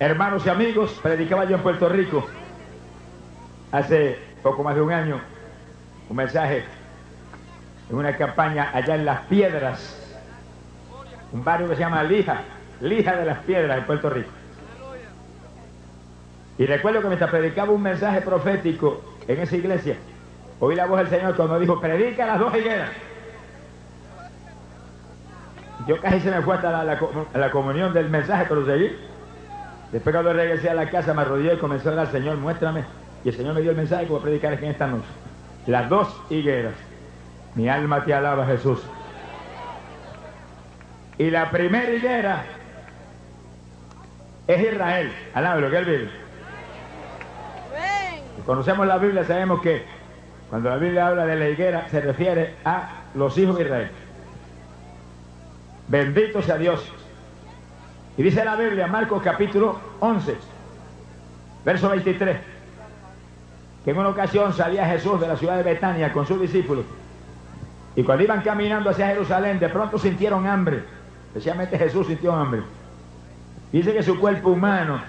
hermanos y amigos, predicaba yo en Puerto Rico hace poco más de un año un mensaje en una campaña allá en Las Piedras, un barrio que se llama Lija, Lija de las Piedras en Puerto Rico. Y recuerdo que mientras predicaba un mensaje profético en esa iglesia, oí la voz del Señor cuando dijo, predica las dos higueras. Yo casi se me fue hasta la, la comunión del mensaje, pero seguí. Después cuando regresé a la casa me arrodillé y comencé a al Señor, muéstrame. Y el Señor me dio el mensaje que voy a predicar aquí en esta noche. Las dos higueras. Mi alma te alaba, Jesús. Y la primera higuera es Israel. lo que él vive. conocemos la Biblia, sabemos que cuando la Biblia habla de la higuera se refiere a los hijos de Israel. Bendito sea Dios. Y dice la Biblia, Marcos capítulo 11, verso 23, que en una ocasión salía Jesús de la ciudad de Betania con sus discípulos. Y cuando iban caminando hacia Jerusalén, de pronto sintieron hambre. Especialmente Jesús sintió hambre. Dice que su cuerpo humano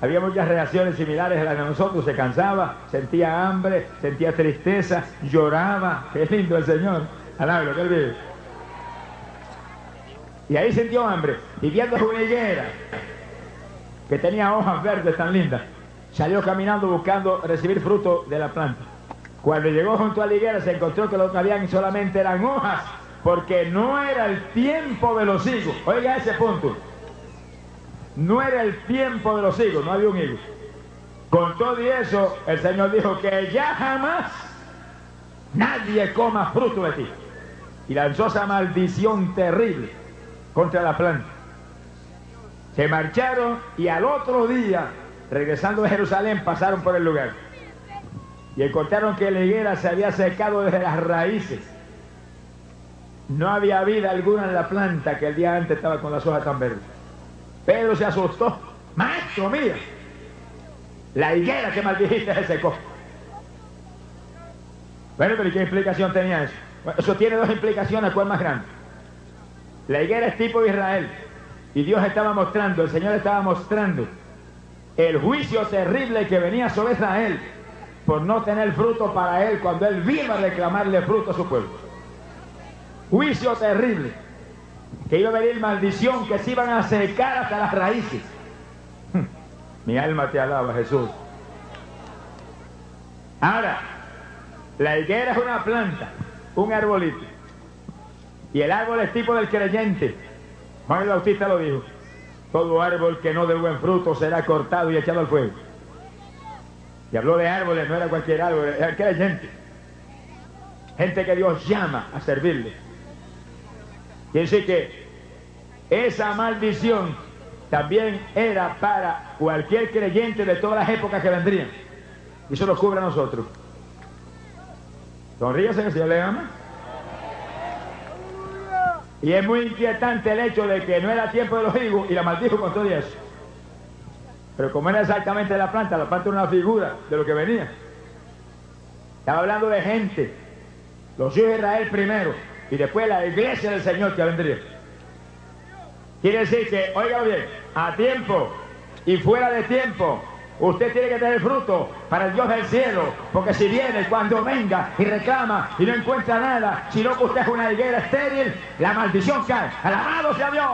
había muchas reacciones similares a las de nosotros. Se cansaba, sentía hambre, sentía tristeza, lloraba. Qué lindo el Señor. Alablo, que él. Y ahí sintió hambre. Y viendo una higuera que tenía hojas verdes tan lindas, salió caminando buscando recibir fruto de la planta. Cuando llegó junto a la higuera se encontró que lo que habían solamente eran hojas, porque no era el tiempo de los higos. Oiga ese punto. No era el tiempo de los higos, no había un higo. Con todo y eso, el Señor dijo que ya jamás nadie coma fruto de ti. Y lanzó esa maldición terrible contra la planta. Se marcharon y al otro día, regresando de Jerusalén, pasaron por el lugar. Y encontraron que la higuera se había secado desde las raíces. No había vida alguna en la planta que el día antes estaba con las hojas tan verdes. Pedro se asustó. Maestro, mira. La higuera que maldijiste se secó. Bueno, pero ¿qué explicación tenía eso? eso tiene dos implicaciones, ¿cuál más grande? La higuera es tipo de Israel. Y Dios estaba mostrando, el Señor estaba mostrando el juicio terrible que venía sobre Israel por no tener fruto para él cuando él vino a reclamarle fruto a su pueblo. Juicio terrible. Que iba a venir maldición, que se iban a secar hasta las raíces. Mi alma te alaba, Jesús. Ahora, la higuera es una planta, un arbolito. Y el árbol es tipo del creyente. Juan el Bautista lo dijo. Todo árbol que no dé buen fruto será cortado y echado al fuego. Y habló de árboles, no era cualquier árbol, era creyente. Gente que Dios llama a servirle. Quiere decir que esa maldición también era para cualquier creyente de todas las épocas que vendrían. Y eso nos cubre a nosotros. Sonríase que el Señor le ama. Y es muy inquietante el hecho de que no era tiempo de los higos y la maldijo con todo eso. Pero como era exactamente la planta, la planta era una figura de lo que venía. Estaba hablando de gente, los hijos de Israel primero y después la iglesia del Señor que vendría. Quiere decir que, oiga bien, a tiempo y fuera de tiempo Usted tiene que tener fruto para el Dios del cielo, porque si viene cuando venga y reclama y no encuentra nada, sino que usted es una higuera estéril, la maldición cae. Alabado sea Dios.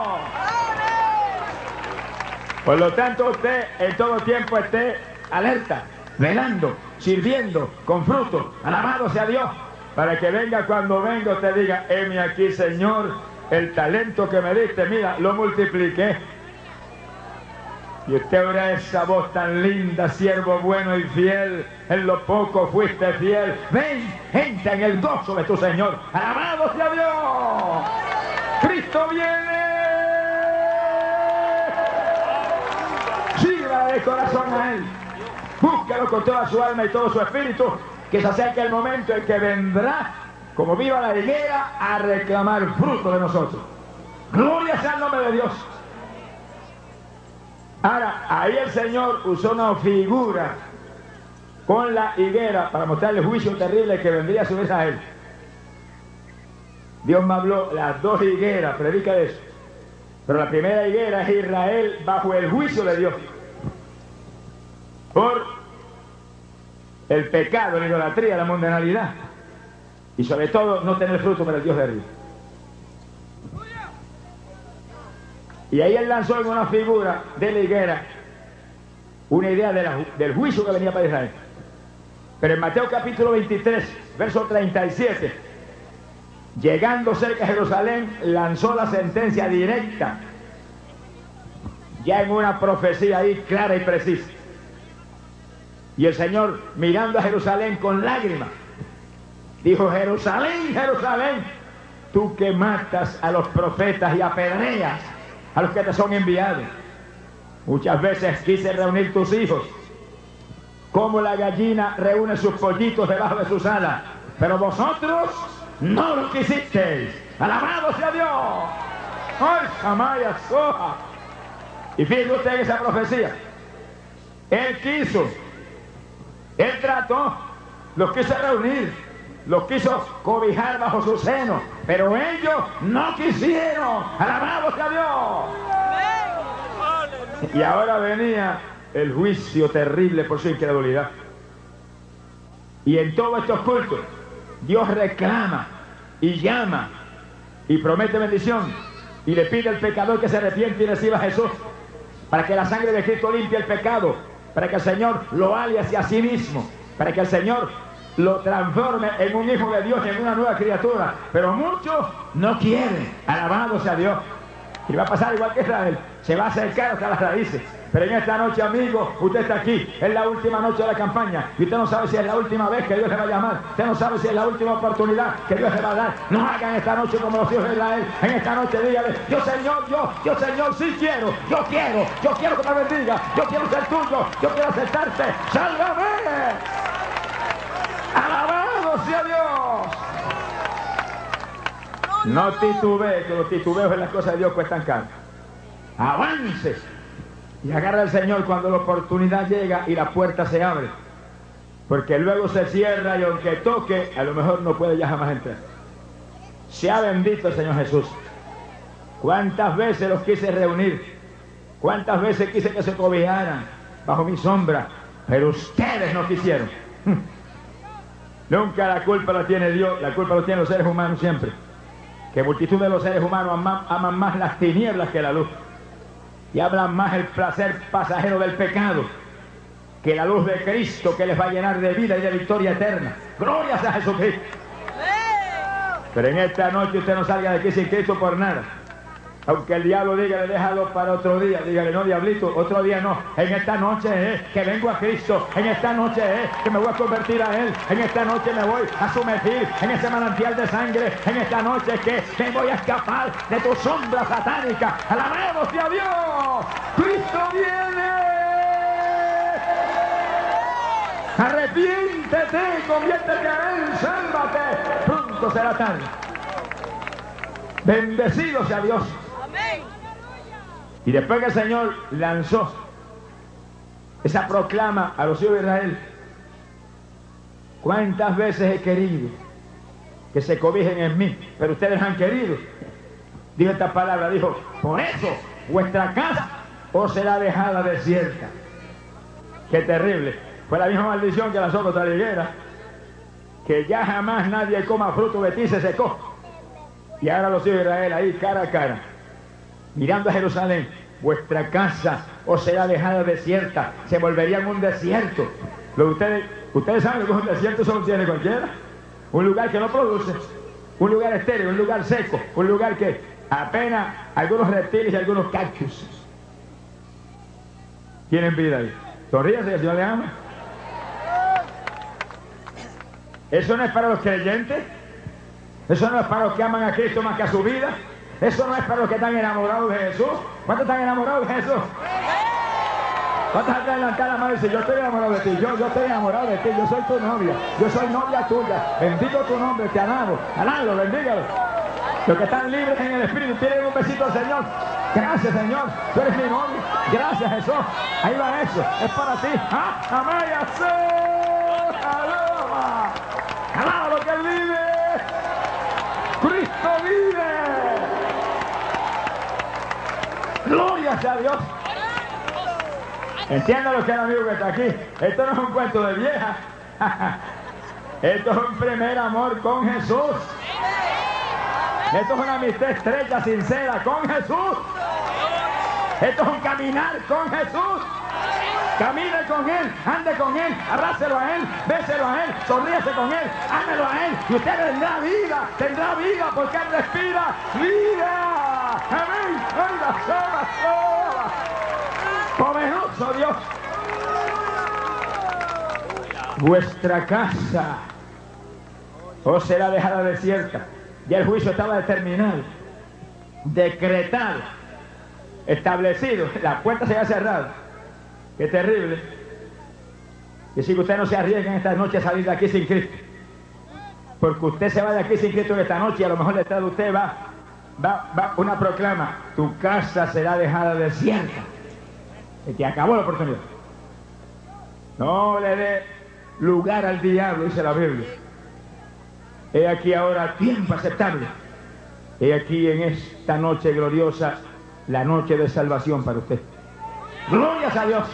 Por lo tanto, usted en todo tiempo esté alerta, velando, sirviendo con fruto. Alabado sea Dios. Para que venga cuando venga usted diga, heme aquí Señor, el talento que me diste, mira, lo multipliqué y usted oirá esa voz tan linda, siervo bueno y fiel. En lo poco fuiste fiel. Ven, entra en el gozo de tu Señor. Alabado sea Dios. Cristo viene. el corazón a Él. Búscalo con toda su alma y todo su espíritu, que se acerque el momento en que vendrá, como viva la higuera, a reclamar fruto de nosotros. Gloria sea el nombre de Dios. Ahora, ahí el Señor usó una figura con la higuera para mostrar el juicio terrible que vendría a su vez a él. Dios me habló las dos higueras, predica eso. Pero la primera higuera es Israel bajo el juicio de Dios. Por el pecado, la idolatría, la mundanalidad. Y sobre todo no tener fruto para el Dios de arriba. Y ahí él lanzó en una figura de la higuera una idea del juicio que venía para Israel. Pero en Mateo capítulo 23, verso 37, llegando cerca de Jerusalén, lanzó la sentencia directa, ya en una profecía ahí clara y precisa. Y el Señor, mirando a Jerusalén con lágrimas, dijo, Jerusalén, Jerusalén, tú que matas a los profetas y apedreas a los que te son enviados. Muchas veces quise reunir tus hijos como la gallina reúne sus pollitos debajo de sus alas. Pero vosotros no lo quisisteis. Alabado sea Dios. ¡Ay, Samaya Soja! Y fíjense usted en esa profecía. Él quiso, él trató, los quiso reunir, los quiso cobijar bajo su seno, pero ellos no quisieron. Alabado sea Dios. Y ahora venía el juicio terrible por su incredulidad. Y en todos estos cultos, Dios reclama y llama y promete bendición y le pide al pecador que se arrepiente y reciba a Jesús para que la sangre de Cristo limpie el pecado, para que el Señor lo ale hacia sí mismo, para que el Señor lo transforme en un hijo de Dios en una nueva criatura. Pero muchos no quieren. Alabado sea Dios. Y va a pasar igual que Israel. Se va a acercar hasta las raíces. Pero en esta noche, amigo, usted está aquí. Es la última noche de la campaña. Y usted no sabe si es la última vez que Dios le va a llamar. Usted no sabe si es la última oportunidad que Dios le va a dar. No hagan esta noche como los hijos de Israel. En esta noche dígale, yo Señor, yo, yo Señor, sí quiero. Yo quiero, yo quiero que me bendiga. Yo quiero ser tuyo. Yo quiero aceptarte. ¡Sálvame! ¡Alabado sea Dios! No titubees, que los titubeos en las cosas de Dios cuestan caro. Avance y agarra al Señor cuando la oportunidad llega y la puerta se abre. Porque luego se cierra y aunque toque, a lo mejor no puede ya jamás entrar. Sea bendito el Señor Jesús. ¿Cuántas veces los quise reunir? ¿Cuántas veces quise que se cobijaran bajo mi sombra? Pero ustedes no quisieron. Nunca la culpa la tiene Dios, la culpa la tienen los seres humanos siempre. Que multitud de los seres humanos aman más las tinieblas que la luz y hablan más el placer pasajero del pecado que la luz de Cristo que les va a llenar de vida y de victoria eterna. Gloria a Jesucristo. Pero en esta noche usted no salga de aquí sin Cristo por nada. Aunque el diablo diga, le déjalo para otro día. Dígale, no, diablito, otro día no. En esta noche es que vengo a Cristo. En esta noche es que me voy a convertir a Él. En esta noche me voy a sumergir en ese manantial de sangre. En esta noche es que me voy a escapar de tu sombra satánica. Alabemos a Dios. Cristo viene. Arrepiéntete, conviértete a Él, sálvate. Pronto será tarde. Bendecido sea Dios. Y después que el Señor lanzó esa proclama a los hijos de Israel, ¿cuántas veces he querido que se cobijen en mí? Pero ustedes han querido. Dijo esta palabra, dijo, por eso vuestra casa os será dejada desierta. Qué terrible. Fue la misma maldición que lanzó contra la. Que ya jamás nadie coma fruto de ti se secó. Y ahora los hijos de Israel ahí cara a cara mirando a Jerusalén, vuestra casa os será dejada desierta, se volvería en un desierto. Lo ustedes, saben que un desierto solo tiene cualquiera. Un lugar que no produce, un lugar estéril, un lugar seco, un lugar que apenas algunos reptiles y algunos cactus tienen vida ahí. Sonríase, el Señor le ama. Eso no es para los creyentes. Eso no es para los que aman a Cristo más que a su vida. Eso no es para los que están enamorados de Jesús. ¿Cuántos están enamorados de Jesús? ¿Cuántas gente levantar la mano y dice, yo estoy enamorado de ti, yo, yo estoy enamorado de ti, yo soy tu novia, yo soy novia tuya, bendigo tu nombre, te alabo, alabo, bendígalo. Los que están libres en el Espíritu, tienen un besito al Señor. Gracias, Señor. Tú eres mi novio. Gracias, Jesús. Ahí va eso. Es para ti. ¡Ah! ¡Amén! ¡Alaba! ¡Alaba que Él vive! ¡Cristo vive! ¡Gloria a Dios! Entienda lo que el amigo que está aquí. Esto no es un cuento de vieja. Esto es un primer amor con Jesús. Esto es una amistad estrecha, sincera con Jesús. Esto es un caminar con Jesús. Camine con Él, ande con Él, abrácelo a Él, béselo a Él, sonríese con Él, ámelo a Él. Y usted tendrá vida, tendrá vida porque Él respira vida. Amén. Poderoso Dios. Vuestra casa os será dejada desierta. Ya el juicio estaba determinado, decretado, establecido. La puerta se había cerrado. Qué terrible. Y si usted no se arriesga en esta noche a salir de aquí sin Cristo. Porque usted se va de aquí sin Cristo en esta noche y a lo mejor detrás de usted va, va, va una proclama. Tu casa será dejada desierta. Y te acabó la oportunidad. No le dé lugar al diablo, dice la Biblia. He aquí ahora tiempo aceptable. He aquí en esta noche gloriosa la noche de salvación para usted. Glorias a Dios.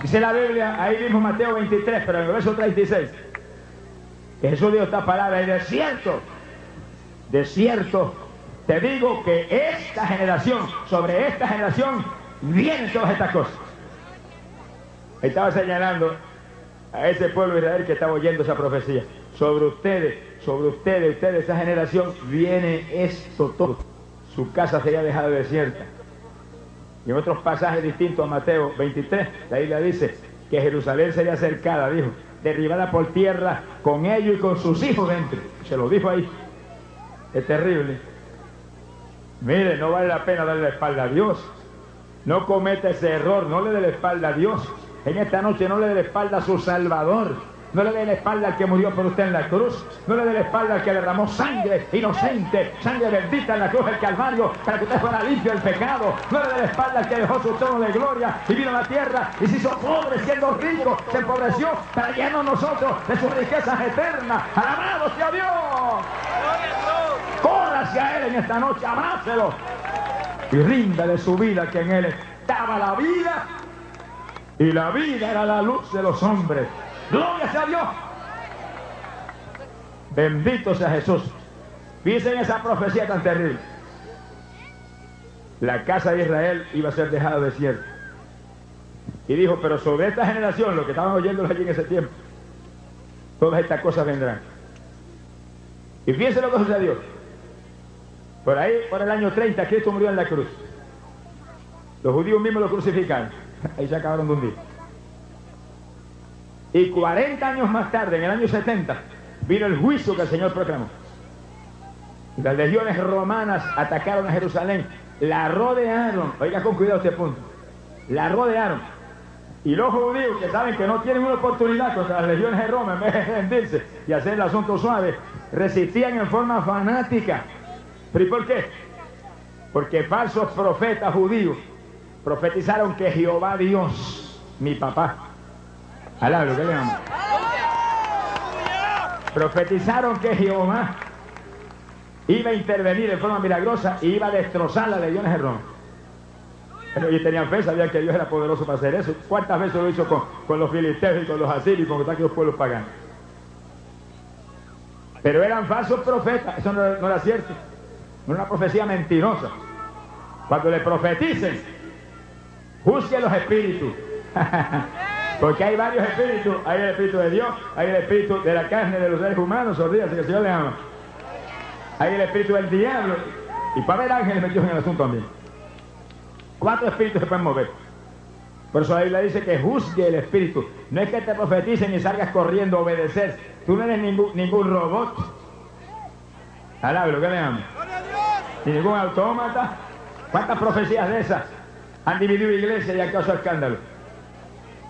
Dice la Biblia, ahí mismo Mateo 23, pero en el verso 36. Que Jesús dijo esta palabra, es desierto, desierto. Te digo que esta generación, sobre esta generación, vienen todas estas cosas. Estaba señalando a ese pueblo de Israel que estaba oyendo esa profecía. Sobre ustedes, sobre ustedes, ustedes, esa generación, viene esto todo. Su casa sería dejada desierta. Y en otros pasajes distintos a Mateo 23, la Biblia dice que Jerusalén sería cercada, dijo, derribada por tierra con ellos y con sus hijos dentro. Se lo dijo ahí. Es terrible. Mire, no vale la pena darle la espalda a Dios. No cometa ese error, no le dé la espalda a Dios. En esta noche no le dé la espalda a su Salvador. No le dé la espalda al que murió por usted en la cruz. No le dé la espalda al que derramó sangre inocente, sangre bendita en la cruz del Calvario para que usted fuera limpio del pecado. No le dé la espalda al que dejó su trono de gloria y vino a la tierra y se hizo pobre siendo rico. Se empobreció para llenarnos nosotros de sus riquezas eternas. Alabado sea Dios. Hacia Él en esta noche, abrácelo y rinda de su vida que en Él estaba la vida y la vida era la luz de los hombres. Gloria sea Dios. Bendito sea Jesús. Fíjense en esa profecía tan terrible. La casa de Israel iba a ser dejada desierta. Y dijo, pero sobre esta generación, lo que estaban oyendo allí en ese tiempo, todas estas cosas vendrán. Y fíjense lo que sucedió. Por ahí, por el año 30, Cristo murió en la cruz. Los judíos mismos lo crucificaron. Ahí se acabaron de hundir. Y 40 años más tarde, en el año 70, vino el juicio que el Señor proclamó. Las legiones romanas atacaron a Jerusalén, la rodearon, oiga con cuidado este punto, la rodearon. Y los judíos que saben que no tienen una oportunidad contra las legiones de Roma, en vez de rendirse y hacer el asunto suave, resistían en forma fanática. ¿Pero y por qué? Porque falsos profetas judíos profetizaron que Jehová Dios, mi papá, alablo, ¿qué le amo? Profetizaron que Jehová iba a intervenir en forma milagrosa y iba a destrozar las legiones de Roma. Pero ellos tenían fe, sabían que Dios era poderoso para hacer eso. ¿Cuántas veces lo hizo con, con los filisteos y con los asirios y con aquellos pueblos paganos? Pero eran falsos profetas, eso no, no era cierto. No era una profecía mentirosa. Cuando le profeticen, juzgue los espíritus. Porque hay varios espíritus. Hay el espíritu de Dios, hay el espíritu de la carne de los seres humanos, olvídate que el Señor le ama. Hay el espíritu del diablo. Y para haber ángeles metidos en el asunto también. Cuatro espíritus se pueden mover. Por eso la Biblia dice que juzgue el espíritu. No es que te profeticen y salgas corriendo a obedecer. Tú no eres ningún, ningún robot. Alablo, ¿qué le amo? Ni ningún autómata. ¿Cuántas profecías de esas Han dividido iglesias y han causado escándalo.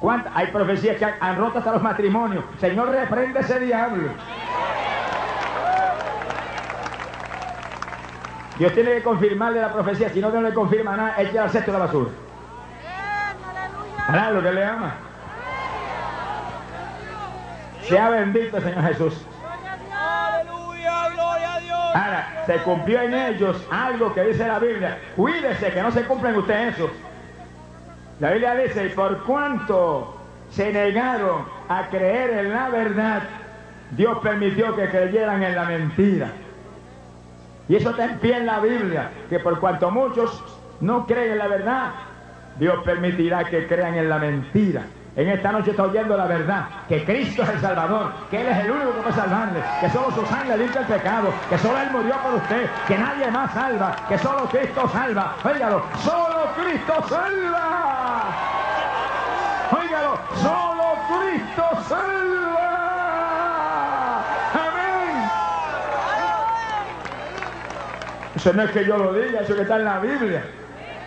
¿Cuántas? Hay profecías que han, roto hasta los matrimonios. Señor, reprende ese diablo. Dios tiene que confirmarle la profecía. Si no, Dios no le confirma nada, eche al cesto de la basura. Hará lo que le ama. Sea bendito, Señor Jesús. Ahora, se cumplió en ellos algo que dice la Biblia. Cuídese que no se cumpla en usted eso. La Biblia dice, y por cuanto se negaron a creer en la verdad, Dios permitió que creyeran en la mentira. Y eso está en pie en la Biblia, que por cuanto muchos no creen en la verdad, Dios permitirá que crean en la mentira. En esta noche está oyendo la verdad, que Cristo es el Salvador, que Él es el único que puede salvarle, que solo su sangre limpia el pecado, que solo Él murió por usted, que nadie más salva, que solo Cristo salva. Óigalo, solo Cristo salva. Óigalo, solo Cristo salva. Amén. Eso no es que yo lo diga, eso que está en la Biblia.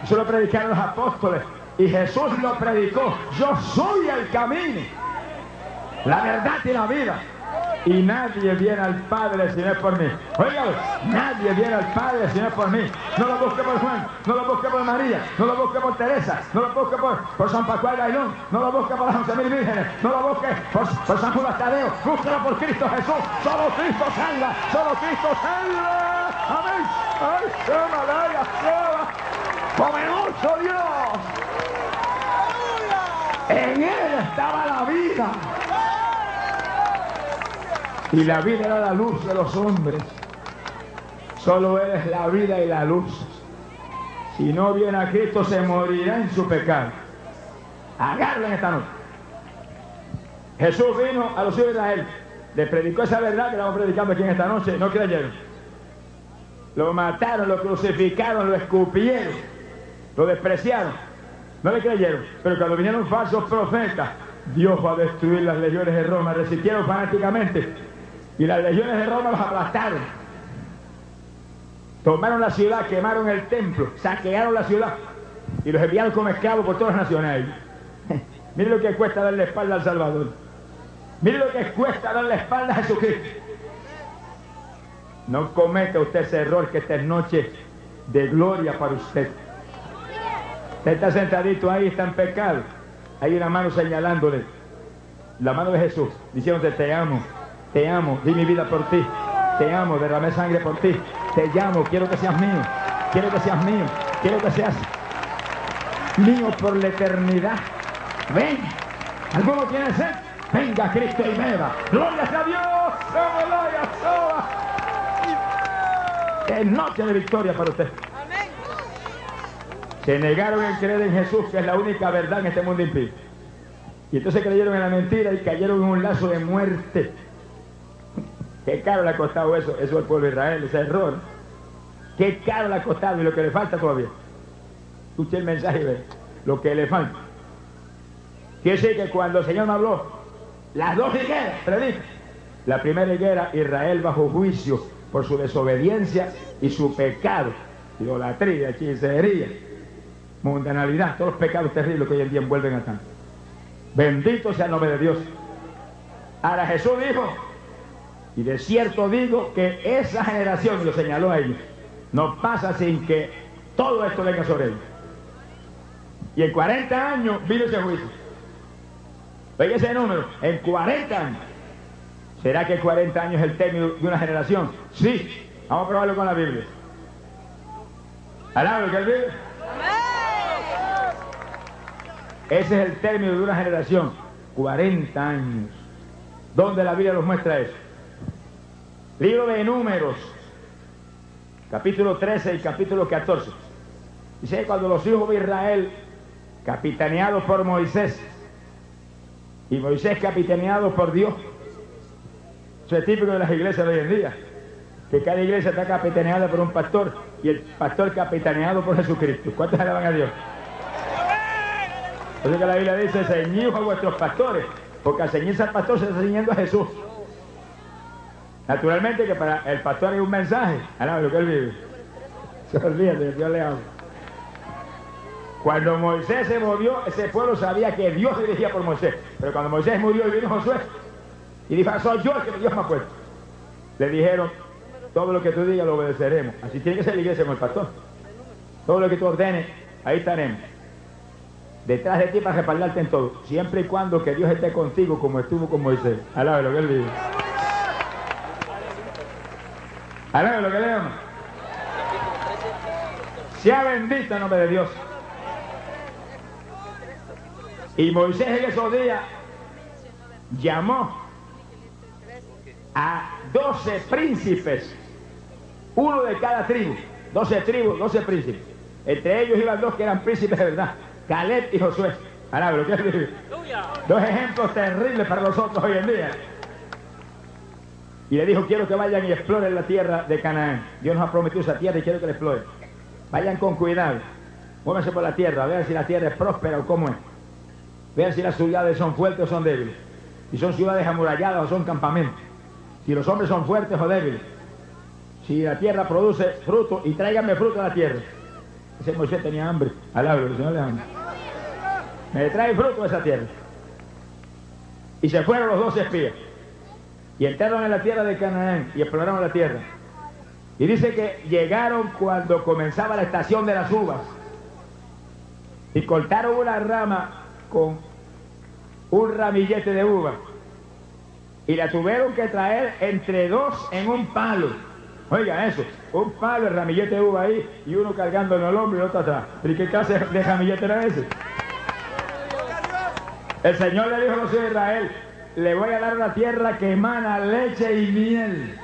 Eso lo predicaron los apóstoles. Y Jesús lo predicó. Yo soy el camino, la verdad y la vida. Y nadie viene al Padre si no es por mí. Oigan, nadie viene al Padre si no es por mí. No lo busque por Juan, no lo busque por María, no lo busque por Teresa, no lo busque por, San Pascual Gailón, no lo busque por las once mil vírgenes, no lo busque por, San Judas Tadeo, búsquelo por Cristo Jesús. Solo Cristo salva, solo Cristo salva. Amén. Ay, poderoso Dios. En él estaba la vida. Y la vida era la luz de los hombres. Solo Él es la vida y la luz. Si no viene a Cristo, se morirá en su pecado. Agárrenlo en esta noche. Jesús vino a los hijos de Israel. Le predicó esa verdad que estamos predicando aquí en esta noche. No creyeron. Lo mataron, lo crucificaron, lo escupieron, lo despreciaron. No le creyeron. Pero cuando vinieron falsos profetas, Dios va a destruir las legiones de Roma. Resistieron fanáticamente. Y las legiones de Roma los aplastaron. Tomaron la ciudad, quemaron el templo, saquearon la ciudad y los enviaron como esclavos por todas las naciones. Mire lo que cuesta darle espalda al Salvador. Mire lo que cuesta darle espalda a Jesucristo. No cometa usted ese error que esta es noche de gloria para usted. Está sentadito ahí, está en pecado. Hay una mano señalándole. La mano de Jesús, diciéndote, te amo, te amo, di mi vida por ti. Te amo, derramé sangre por ti. Te llamo, quiero que seas mío. Quiero que seas mío. Quiero que seas mío por la eternidad. Ven. ¿Alguno tiene sed? Venga Cristo y beba. Gloria a Dios. Gloria sola. Es noche de victoria para usted. Se negaron en creer en Jesús, que es la única verdad en este mundo impío. Y entonces creyeron en la mentira y cayeron en un lazo de muerte. Qué caro le ha costado eso, eso al pueblo de Israel, ese error. Qué caro le ha costado y lo que le falta todavía. Escuche el mensaje ve lo que le falta. Quiere decir que cuando el Señor me habló, las dos higueras, predica. La primera higuera, Israel bajo juicio por su desobediencia y su pecado, idolatría, hechicería, mundanalidad, todos los pecados terribles que hoy en día envuelven a tanto. Bendito sea el nombre de Dios. Ahora Jesús dijo, y de cierto digo que esa generación, lo señaló a ellos, no pasa sin que todo esto venga sobre ellos. Y en 40 años vino ese juicio. Oiga ese número, en 40 años. ¿Será que 40 años es el término de una generación? Sí, vamos a probarlo con la Biblia. ¿Alabro que Biblia? Ese es el término de una generación. 40 años. ¿Dónde la Biblia nos muestra eso? Libro de Números, capítulo 13 y capítulo 14. Dice cuando los hijos de Israel, capitaneados por Moisés, y Moisés capitaneado por Dios, eso es típico de las iglesias de hoy en día, que cada iglesia está capitaneada por un pastor y el pastor capitaneado por Jesucristo. ¿Cuántos alaban a Dios? Eso que la Biblia dice, ceñidos a vuestros pastores, porque al ceñirse al pastor se está ceñiendo a Jesús. Naturalmente que para el pastor hay un mensaje. Alaba lo que él vive. Se olvida de Dios le habla. Cuando Moisés se movió, ese pueblo sabía que Dios dirigía por Moisés. Pero cuando Moisés murió y vino Josué, y dijo, soy yo el que Dios me ha puesto. Le dijeron, todo lo que tú digas lo obedeceremos. Así tiene que ser la iglesia como el pastor. Todo lo que tú ordenes, ahí estaremos. Detrás de ti para respaldarte en todo. Siempre y cuando que Dios esté contigo como estuvo con Moisés. Alabe lo que él dijo. Alabe lo que le llama. Sea bendito el nombre de Dios. Y Moisés en esos días llamó a doce príncipes, uno de cada tribu, doce tribus, doce príncipes. Entre ellos iban dos que eran príncipes de verdad, Caleb y Josué. que Dos ejemplos terribles para nosotros hoy en día. Y le dijo, quiero que vayan y exploren la tierra de Canaán. Dios nos ha prometido esa tierra y quiero que la exploren. Vayan con cuidado. Muévanse por la tierra, vean si la tierra es próspera o cómo es. Vean si las ciudades son fuertes o son débiles. Si son ciudades amuralladas o son campamentos. Si los hombres son fuertes o débiles. Si la tierra produce fruto y tráiganme fruto a la tierra. Ese Moisés tenía hambre. Alabro, el Señor le hambre. Me trae fruto a esa tierra. Y se fueron los dos espías. Y entraron en la tierra de Canaán y exploraron la tierra. Y dice que llegaron cuando comenzaba la estación de las uvas. Y cortaron una rama con un ramillete de uva y la tuvieron que traer entre dos en un palo. Oiga eso, un palo, el ramillete de uva ahí y uno cargando en el hombro y otro atrás. ¿Y qué clase de ramillete era ese? El Señor le dijo a los hijos de Israel, le voy a dar una tierra que emana leche y miel.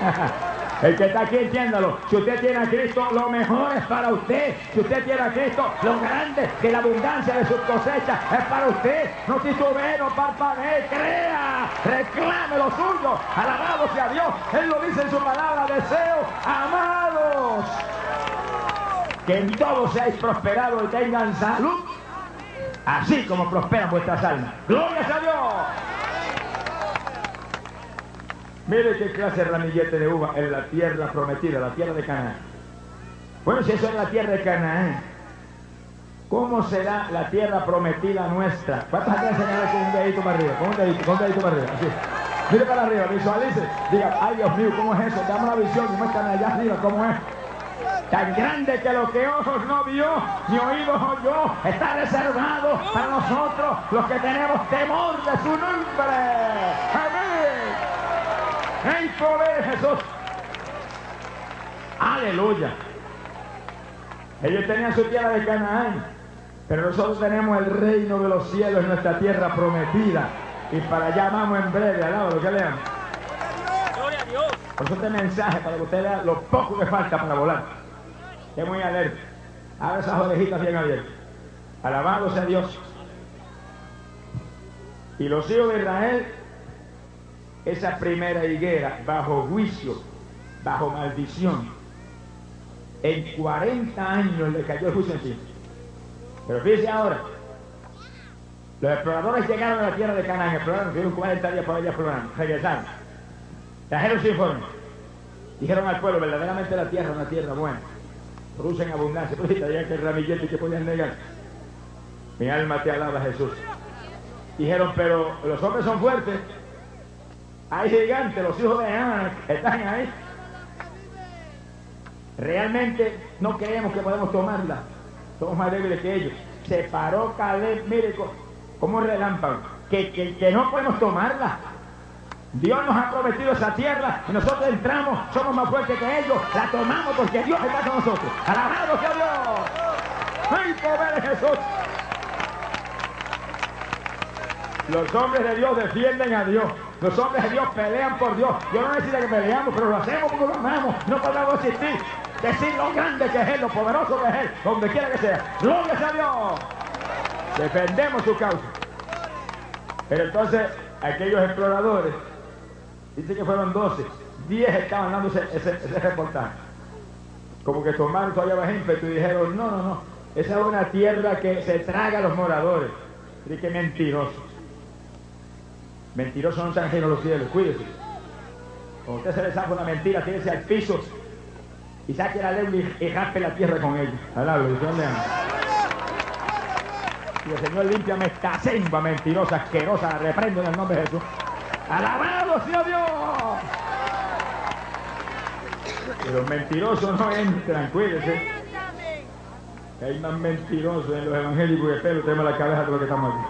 El que está aquí, entiéndalo. Si usted tiene a Cristo, lo mejor es para usted. Si usted tiene a Cristo, lo grande, que la abundancia de sus cosechas es para usted. No titubee, no parpadee, crea, reclame lo suyo. Alabado sea Dios. Él lo dice en su palabra, deseo, amados. Que en todo seáis prosperados y tengan salud, así como prosperan vuestras almas. Gloria a Dios. Mire qué clase de ramillete de uva en la tierra prometida, la tierra de Canaán. Bueno, si eso es la tierra de Canaán, ¿cómo será la tierra prometida nuestra? ¿Cuántos han señalar con un dedito para arriba? Con un dedito, con un dedito para arriba. Mire para arriba, visualice. Diga, ay Dios mío, ¿cómo es eso? Dame la visión y muéstrame allá arriba cómo es. Tan grande que lo que ojos no vio, ni oídos oyó, está reservado para nosotros, los que tenemos temor de su nombre. Amén en poder Jesús. Aleluya. Ellos tenían su tierra de Canaán, pero nosotros tenemos el reino de los cielos en nuestra tierra prometida. Y para allá vamos en breve, al lo que lean. Gloria a Dios. Por eso este mensaje, para que usted lea lo poco que falta para volar. Es muy alerta. Abre esas orejitas bien abiertas. Alabado sea Dios. Y los hijos de Israel esa primera higuera bajo juicio, bajo maldición. En 40 años le cayó el juicio encima. Pero fíjese ahora, los exploradores llegaron a la tierra de Canaán, exploraron, tuvieron 40 días por allá explorando, regresaron. Trajeron su informe. Dijeron al pueblo, verdaderamente la tierra es una tierra buena. Producen abundancia. Pues ya que el ramillete que podían negar. Mi alma te alaba, Jesús. Dijeron, pero los hombres son fuertes. Hay gigantes, los hijos de Ana están ahí. Realmente no creemos que podemos tomarla. Somos más débiles que ellos. Se paró Caleb, mire, como relámpago. Que, que, no podemos tomarla. Dios nos ha prometido esa tierra y nosotros entramos, somos más fuertes que ellos, la tomamos porque Dios está con nosotros. Alabado sea Dios. ¡Ay, poder de Jesús! Los hombres de Dios defienden a Dios. Los hombres de Dios pelean por Dios. Yo no necesito que peleamos, pero lo hacemos porque lo amamos. No podemos existir. Decir lo grande que es Él, lo poderoso que es Él, donde quiera que sea. Gloria a Dios. Defendemos su causa. Pero entonces, aquellos exploradores, dice que fueron 12, 10 estaban dando ese, reportaje. Como que tomaron todavía más ímpetu y dijeron, no, no, no, esa es una tierra que se traga a los moradores. Y que mentiroso. Mentirosos no están los cielos, cuídese. Cuando usted se le saca una mentira, tírese al piso y saque la lengua y, y la tierra con ella. Alablo. Y el Señor limpia esta sengua mentirosa, asquerosa, reprendo en el nombre de Jesús. ¡Alabado sea Dios! Los mentirosos no entran, cuídense. Hay más mentirosos en los evangélicos que pelo tenemos la cabeza de lo que estamos aquí.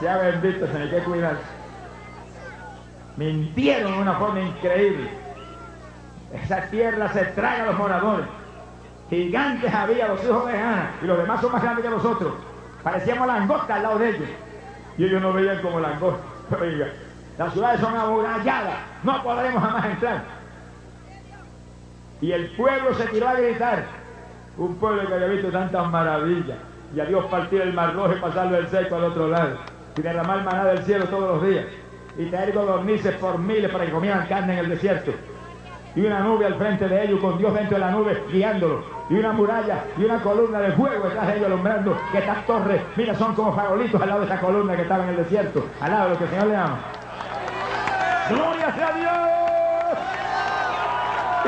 Sea bendito, se hay que cuidarse. Mintieron de una forma increíble. Esa tierra se traga a los moradores. Gigantes había los hijos de Ana y los demás son más grandes que nosotros. Parecíamos langostas al lado de ellos. Y ellos no veían como langostas. Oiga, las ciudades son amuralladas. No podremos jamás entrar. Y el pueblo se tiró a gritar. Un pueblo que había visto tantas maravillas. Y a Dios partir el mar rojo y pasarlo del seco al otro lado. Y derramar maná del cielo todos los días. Y traer codornices por miles para que comieran carne en el desierto. Y una nube al frente de ellos, con Dios dentro de la nube guiándolo. Y una muralla y una columna de fuego detrás de ellos alumbrando. Que estas torres, mira, son como farolitos al lado de esa columna que estaba en el desierto. Al lado de lo que el Señor le ama. ¡Gloria sea Dios!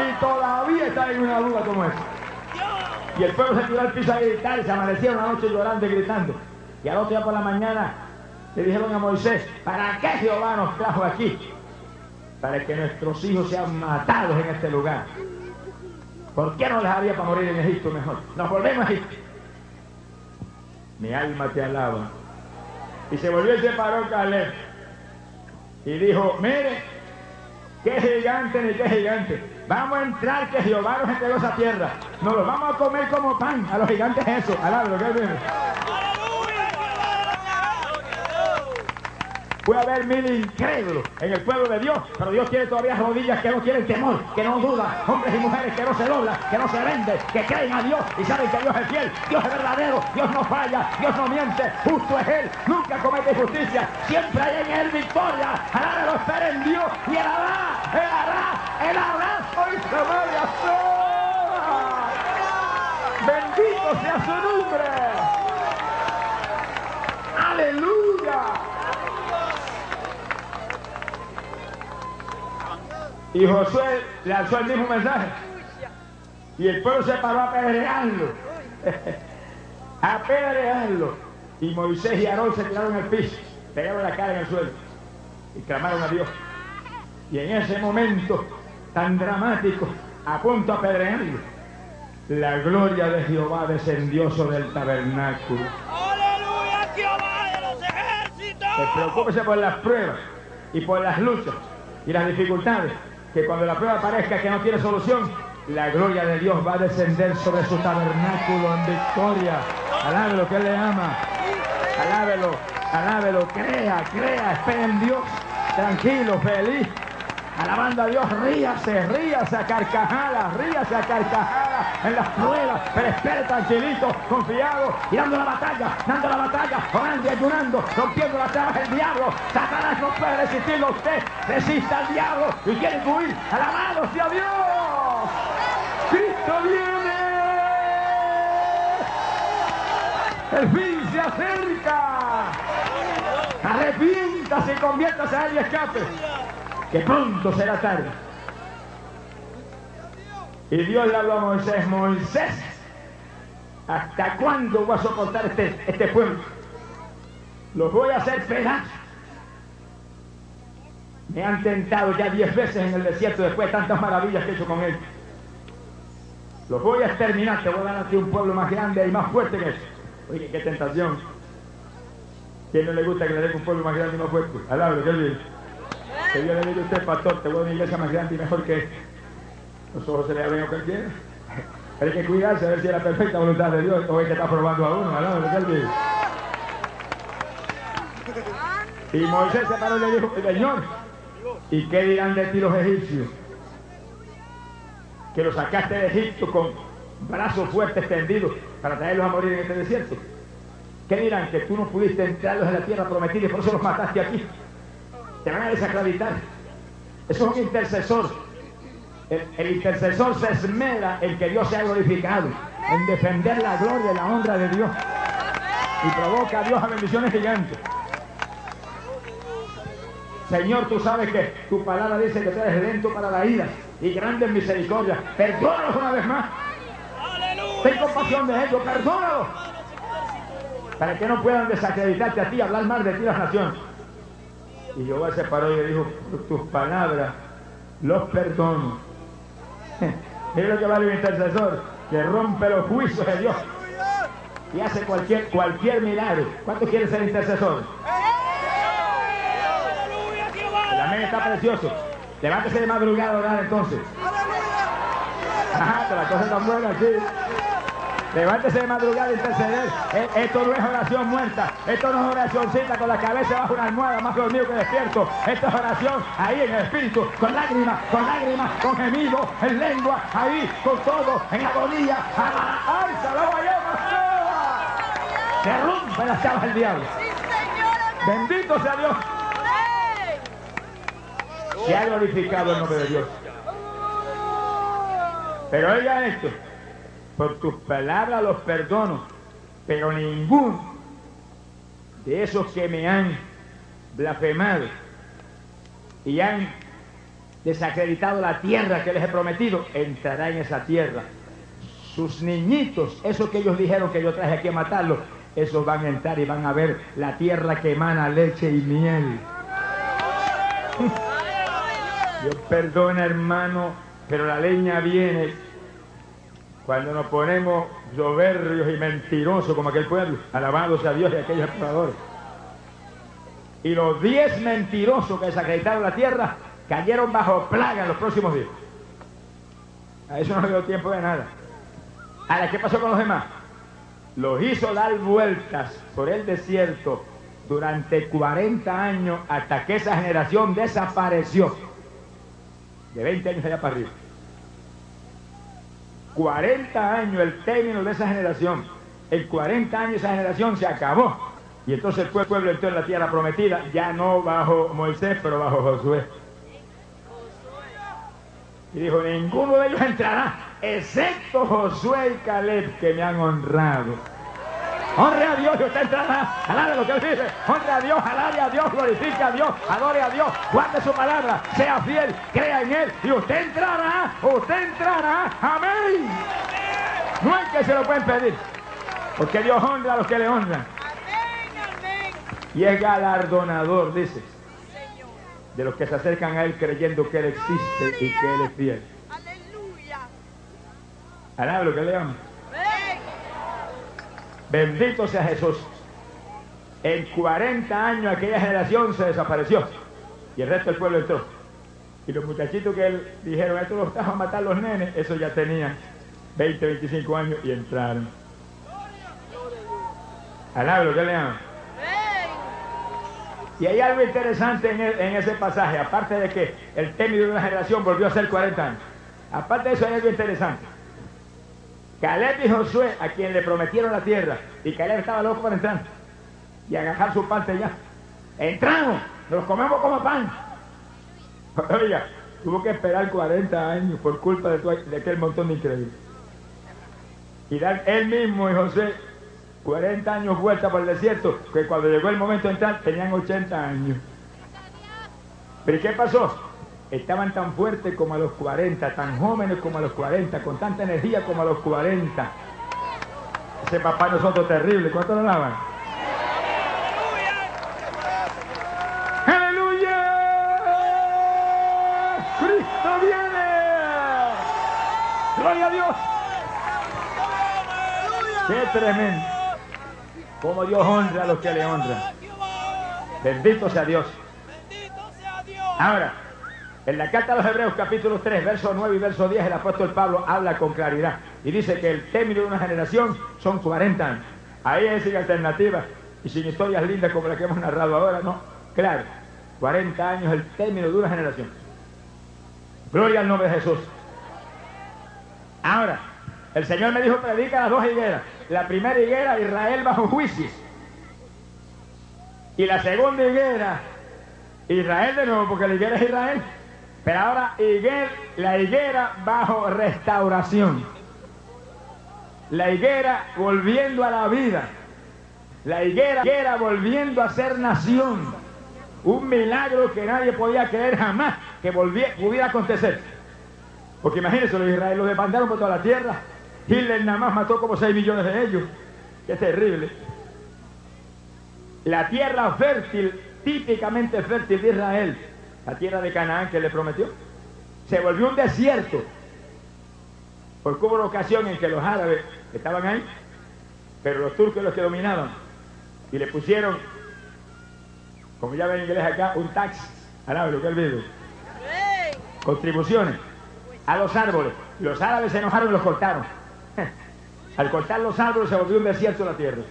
Y todavía está en una duda como esa. Y el pueblo se tiró al piso a gritar y se amanecieron una noche llorando y gritando. Y al otro día por la mañana le dijeron a Moisés, ¿para qué Jehová nos trajo aquí? Para que nuestros hijos sean matados en este lugar. ¿Por qué no les había para morir en Egipto mejor? Nos volvemos a Egipto. Mi alma te alaba. Y se volvió y se paró Caleb. Y dijo, mire, qué gigante ni qué gigante. Vamos a entrar que Jehová nos entregó esa tierra. Nos los vamos a comer como pan. A los gigantes eso. Alablo, ¿qué es Puede haber mil incrédulos en el pueblo de Dios, pero Dios tiene todavía rodillas que no tienen temor, que no dudan, hombres y mujeres que no se doblan, que no se venden, que creen a Dios y saben que Dios es fiel, Dios es verdadero, Dios no falla, Dios no miente, justo es Él, nunca comete injusticia, siempre hay en Él victoria, lo espera en Dios y Él hará, Él hará, Él hará, hoy se va a Bendito sea su nombre. Aleluya. Y Josué le alzó el mismo mensaje. Y el pueblo se paró a apedrearlo. a apedrearlo. Y Moisés y Aarón se tiraron al piso, pegaron la cara en el suelo y clamaron a Dios. Y en ese momento tan dramático, a punto de apedrearlo, la gloria de Jehová descendió sobre el tabernáculo. ¡Aleluya, Jehová de los ejércitos! Preocúpese por las pruebas y por las luchas y las dificultades que cuando la prueba parezca que no tiene solución, la gloria de Dios va a descender sobre su tabernáculo en victoria. Alábelo que Él le ama. Alábelo, alábelo, crea, crea, espera en Dios. Tranquilo, feliz. Alabando a Dios, ríase, ríase a carcajadas, ríase a carcajadas en las pruebas, pero espere tranquilito, confiado, y dando la batalla, dando la batalla, orando y ayunando, rompiendo las trabas del diablo. Satanás no puede resistirlo usted, resista al diablo y quiere huir. Alabado sea Dios. Cristo viene. El fin se acerca. Arrepiéntase y conviértase a él y escape que pronto será tarde. Y Dios le habló a Moisés, Moisés, ¿hasta cuándo voy a soportar este, este pueblo? Los voy a hacer pedazos. Me han tentado ya diez veces en el desierto después de tantas maravillas que he hecho con él. Los voy a exterminar, te voy a dar a ti un pueblo más grande y más fuerte que eso. Oye, qué tentación. ¿Quién no le gusta que le den un pueblo más grande y más fuerte? Alabro, que. Que Dios le diga a usted, pastor, te voy a una iglesia más grande y mejor que los ojos se le abren a cualquiera. Hay que cuidarse a ver si es la perfecta voluntad de Dios o es que está probando a uno. ¿no? Y Moisés se paró y le dijo, Señor, ¿y qué dirán de ti los egipcios? Que los sacaste de Egipto con brazos fuertes tendidos para traerlos a morir en este desierto. ¿Qué dirán? Que tú no pudiste entrarlos en la tierra prometida y por eso los mataste aquí te van a desacreditar. Eso es un intercesor. El, intercesor se esmera en que Dios sea glorificado, en defender la gloria y la honra de Dios. Y provoca a Dios a bendiciones gigantes. Señor, tú sabes que tu palabra dice que tú eres lento para la ira y grande en misericordia. Perdónalos una vez más. Ten compasión de ellos, perdónalos. para que no puedan desacreditarte a ti, hablar mal de ti las naciones. Y Jehová se paró y le dijo, por tus palabras los perdono. Mira lo que vale un intercesor, que rompe los juicios de Dios y hace cualquier, cualquier milagro. ¿Cuánto quiere ser intercesor? El amén está precioso. Levántese de madrugada a orar entonces. Ajá, pero la cosa está buena aquí. Levántese de madrugada a interceder. Eh, Esto no es oración muerta. Esto no es oracióncita con la cabeza bajo una almohada, más dormido que despierto. Esto es oración ahí en el espíritu, con lágrimas, con lágrimas, con gemidos, en lengua, ahí, con todo, en agonía. ¡Ah, ¡Ay, saló Se rompe las chavas del diablo. Bendito sea Dios. Se ha glorificado el nombre de Dios. Pero oiga esto, por tus palabras los perdono, pero ninguno de esos que me han blasfemado y han desacreditado la tierra que les he prometido, entrará en esa tierra. Sus niñitos, esos que ellos dijeron que yo traje aquí a matarlos, esos van a entrar y van a ver la tierra que emana leche y miel. Dios perdona, hermano, pero la leña viene cuando nos ponemos soberbios y mentirosos como aquel pueblo, alabados a Dios y a aquellos exploradores. Y los diez mentirosos que desacreditaron la tierra cayeron bajo plaga en los próximos días. A eso no le dio tiempo de nada. Ahora, ¿qué pasó con los demás? Los hizo dar vueltas por el desierto durante 40 años hasta que esa generación desapareció. De 20 años allá para arriba. 40 años el término de esa generación. En 40 años esa generación se acabó. Y entonces el pueblo entró en la tierra prometida, ya no bajo Moisés, pero bajo Josué. Y dijo, ninguno de ellos entrará, excepto Josué y Caleb, que me han honrado. Honre a Dios y usted entrará. Alabe lo que él dice. Honre a Dios, alabe a Dios, glorifique a Dios, adore a Dios, guarde su palabra, sea fiel, crea en Él y usted entrará, usted entrará. Amén. No hay que se lo pueden pedir. Porque Dios honra a los que le honran. Y es galardonador, dice, de los que se acercan a Él creyendo que Él existe y que Él es fiel. Aleluya. Alabe lo que le. Bendito sea Jesús. En 40 años aquella generación se desapareció y el resto del pueblo entró. Y los muchachitos que él dijeron, esto los estaban a matar los nenes, eso ya tenían 20, 25 años y entraron. Alabe lo que le llaman. Y hay algo interesante en, en ese pasaje, aparte de que el término de una generación volvió a ser 40 años. Aparte de eso hay algo interesante. Caleb y Josué, a quien le prometieron la tierra, y Caleb estaba loco para entrar y agajar su parte ya. Entramos, nos comemos como pan. Oiga, tuvo que esperar 40 años por culpa de, aquel montón de increíbles. Y dar él mismo y José 40 años vuelta por el desierto, que cuando llegó el momento de entrar tenían 80 años. ¿Pero ¿y qué pasó? Estaban tan fuertes como a los 40, tan jóvenes como a los 40, con tanta energía como a los 40. Ese papá nosotros terrible, ¿cuánto lo lavan? ¡Aleluya! ¡Cristo viene! ¡Gloria a Dios! ¡Qué tremendo! Como Dios honra a los que le honran. Bendito sea Dios. Bendito sea Dios. Ahora, en la carta a los Hebreos capítulo 3, verso 9 y verso 10, el apóstol Pablo habla con claridad y dice que el término de una generación son 40 años. Ahí es sin alternativa y sin historias lindas como la que hemos narrado ahora, no. Claro, 40 años el término de una generación. Gloria al nombre de Jesús. Ahora, el Señor me dijo, predica las dos higueras. La primera higuera, Israel bajo juicio. Y la segunda higuera, Israel de nuevo, porque la higuera es Israel. Pero ahora la higuera bajo restauración. La higuera volviendo a la vida. La higuera, volviendo a ser nación. Un milagro que nadie podía creer jamás que volvía- pudiera acontecer. Porque imagínense, los israelíes los demandaron por toda la tierra. Hitler nada más mató como 6 millones de ellos. Qué terrible. la tierra fértil, típicamente fértil de Israel, la tierra de Canaán que le prometió, se volvió un desierto. Porque hubo una ocasión en que los árabes estaban ahí, pero los turcos los que dominaban, y le pusieron, como ya ven en inglés acá, un tax árabe, lo que él vive. Contribuciones a los árboles. Los árabes se enojaron y los cortaron. Al cortar los árboles se volvió un desierto la tierra.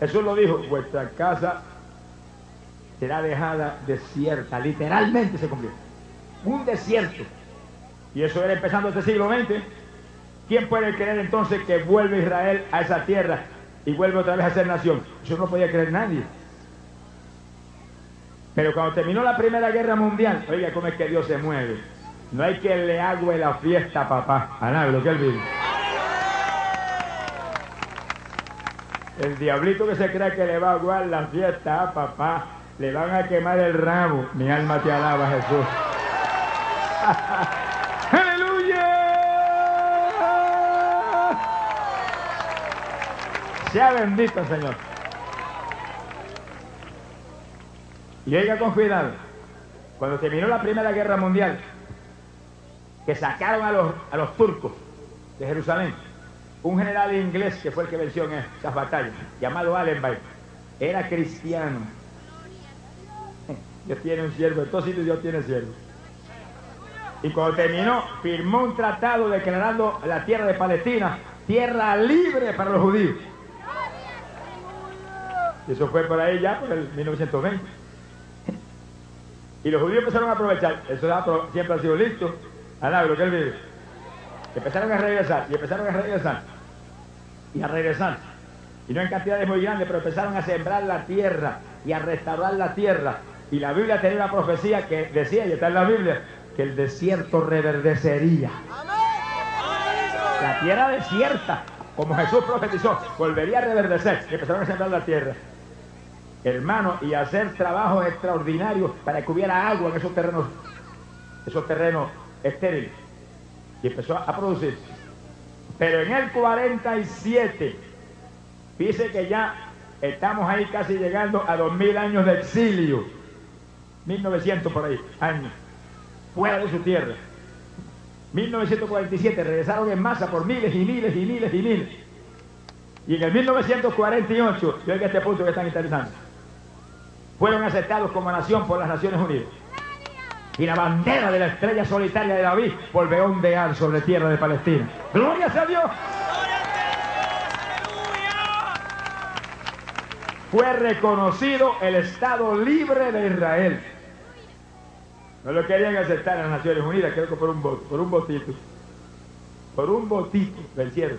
Jesús lo dijo, vuestra casa será dejada desierta. Literalmente se cumplió. Un desierto. Y eso era empezando este siglo XX. ¿Quién puede creer entonces que vuelve Israel a esa tierra y vuelve otra vez a ser nación? Eso no podía creer nadie. Pero cuando terminó la Primera Guerra Mundial, oiga, ¿cómo es que Dios se mueve? No hay que le agüe la fiesta papá. A nada, lo que él vive. El diablito que se cree que le va a aguar la fiesta papá, le van a quemar el rabo. Mi alma te alaba, Jesús. ¡Aleluya! Sea bendito, Señor. Y oiga con cuidado. Cuando terminó la Primera Guerra Mundial, que sacaron a los, a los turcos de Jerusalén, un general inglés que fue el que venció en esas batallas, llamado Allenby, era cristiano. Dios tiene un siervo, en todos sitios Dios tiene siervo. Y cuando terminó, firmó un tratado declarando la tierra de Palestina tierra libre para los judíos. Y eso fue por ahí ya, por el 1920. Y los judíos empezaron a aprovechar, eso siempre ha sido listo, a lo que él vive. Empezaron a regresar, y empezaron a regresar, y a regresar. Y no en cantidades muy grandes, pero empezaron a sembrar la tierra y a restaurar la tierra. Y la Biblia tenía una profecía que decía, y está en la Biblia, que el desierto reverdecería. La tierra desierta, como Jesús profetizó, volvería a reverdecer. Y empezaron a sembrar la tierra. Hermano, y hacer trabajos extraordinarios para que hubiera agua en esos terrenos, esos terrenos estériles. Y empezó a producir. Pero en el 47, dice que ya estamos ahí casi llegando a 2000 años de exilio. 1900 por ahí, años. Fuera de su tierra. 1947 regresaron en masa por miles y miles y miles y miles. Y en el 1948, yo a este punto que están interesando, fueron aceptados como nación por las Naciones Unidas. Y la bandera de la estrella solitaria de David volvió a ondear sobre tierra de Palestina. ¡Gloria a Dios! Fue reconocido el Estado libre de Israel. No lo querían aceptar en las Naciones Unidas, creo que por un voto, por un votito. Por un votito vencieron.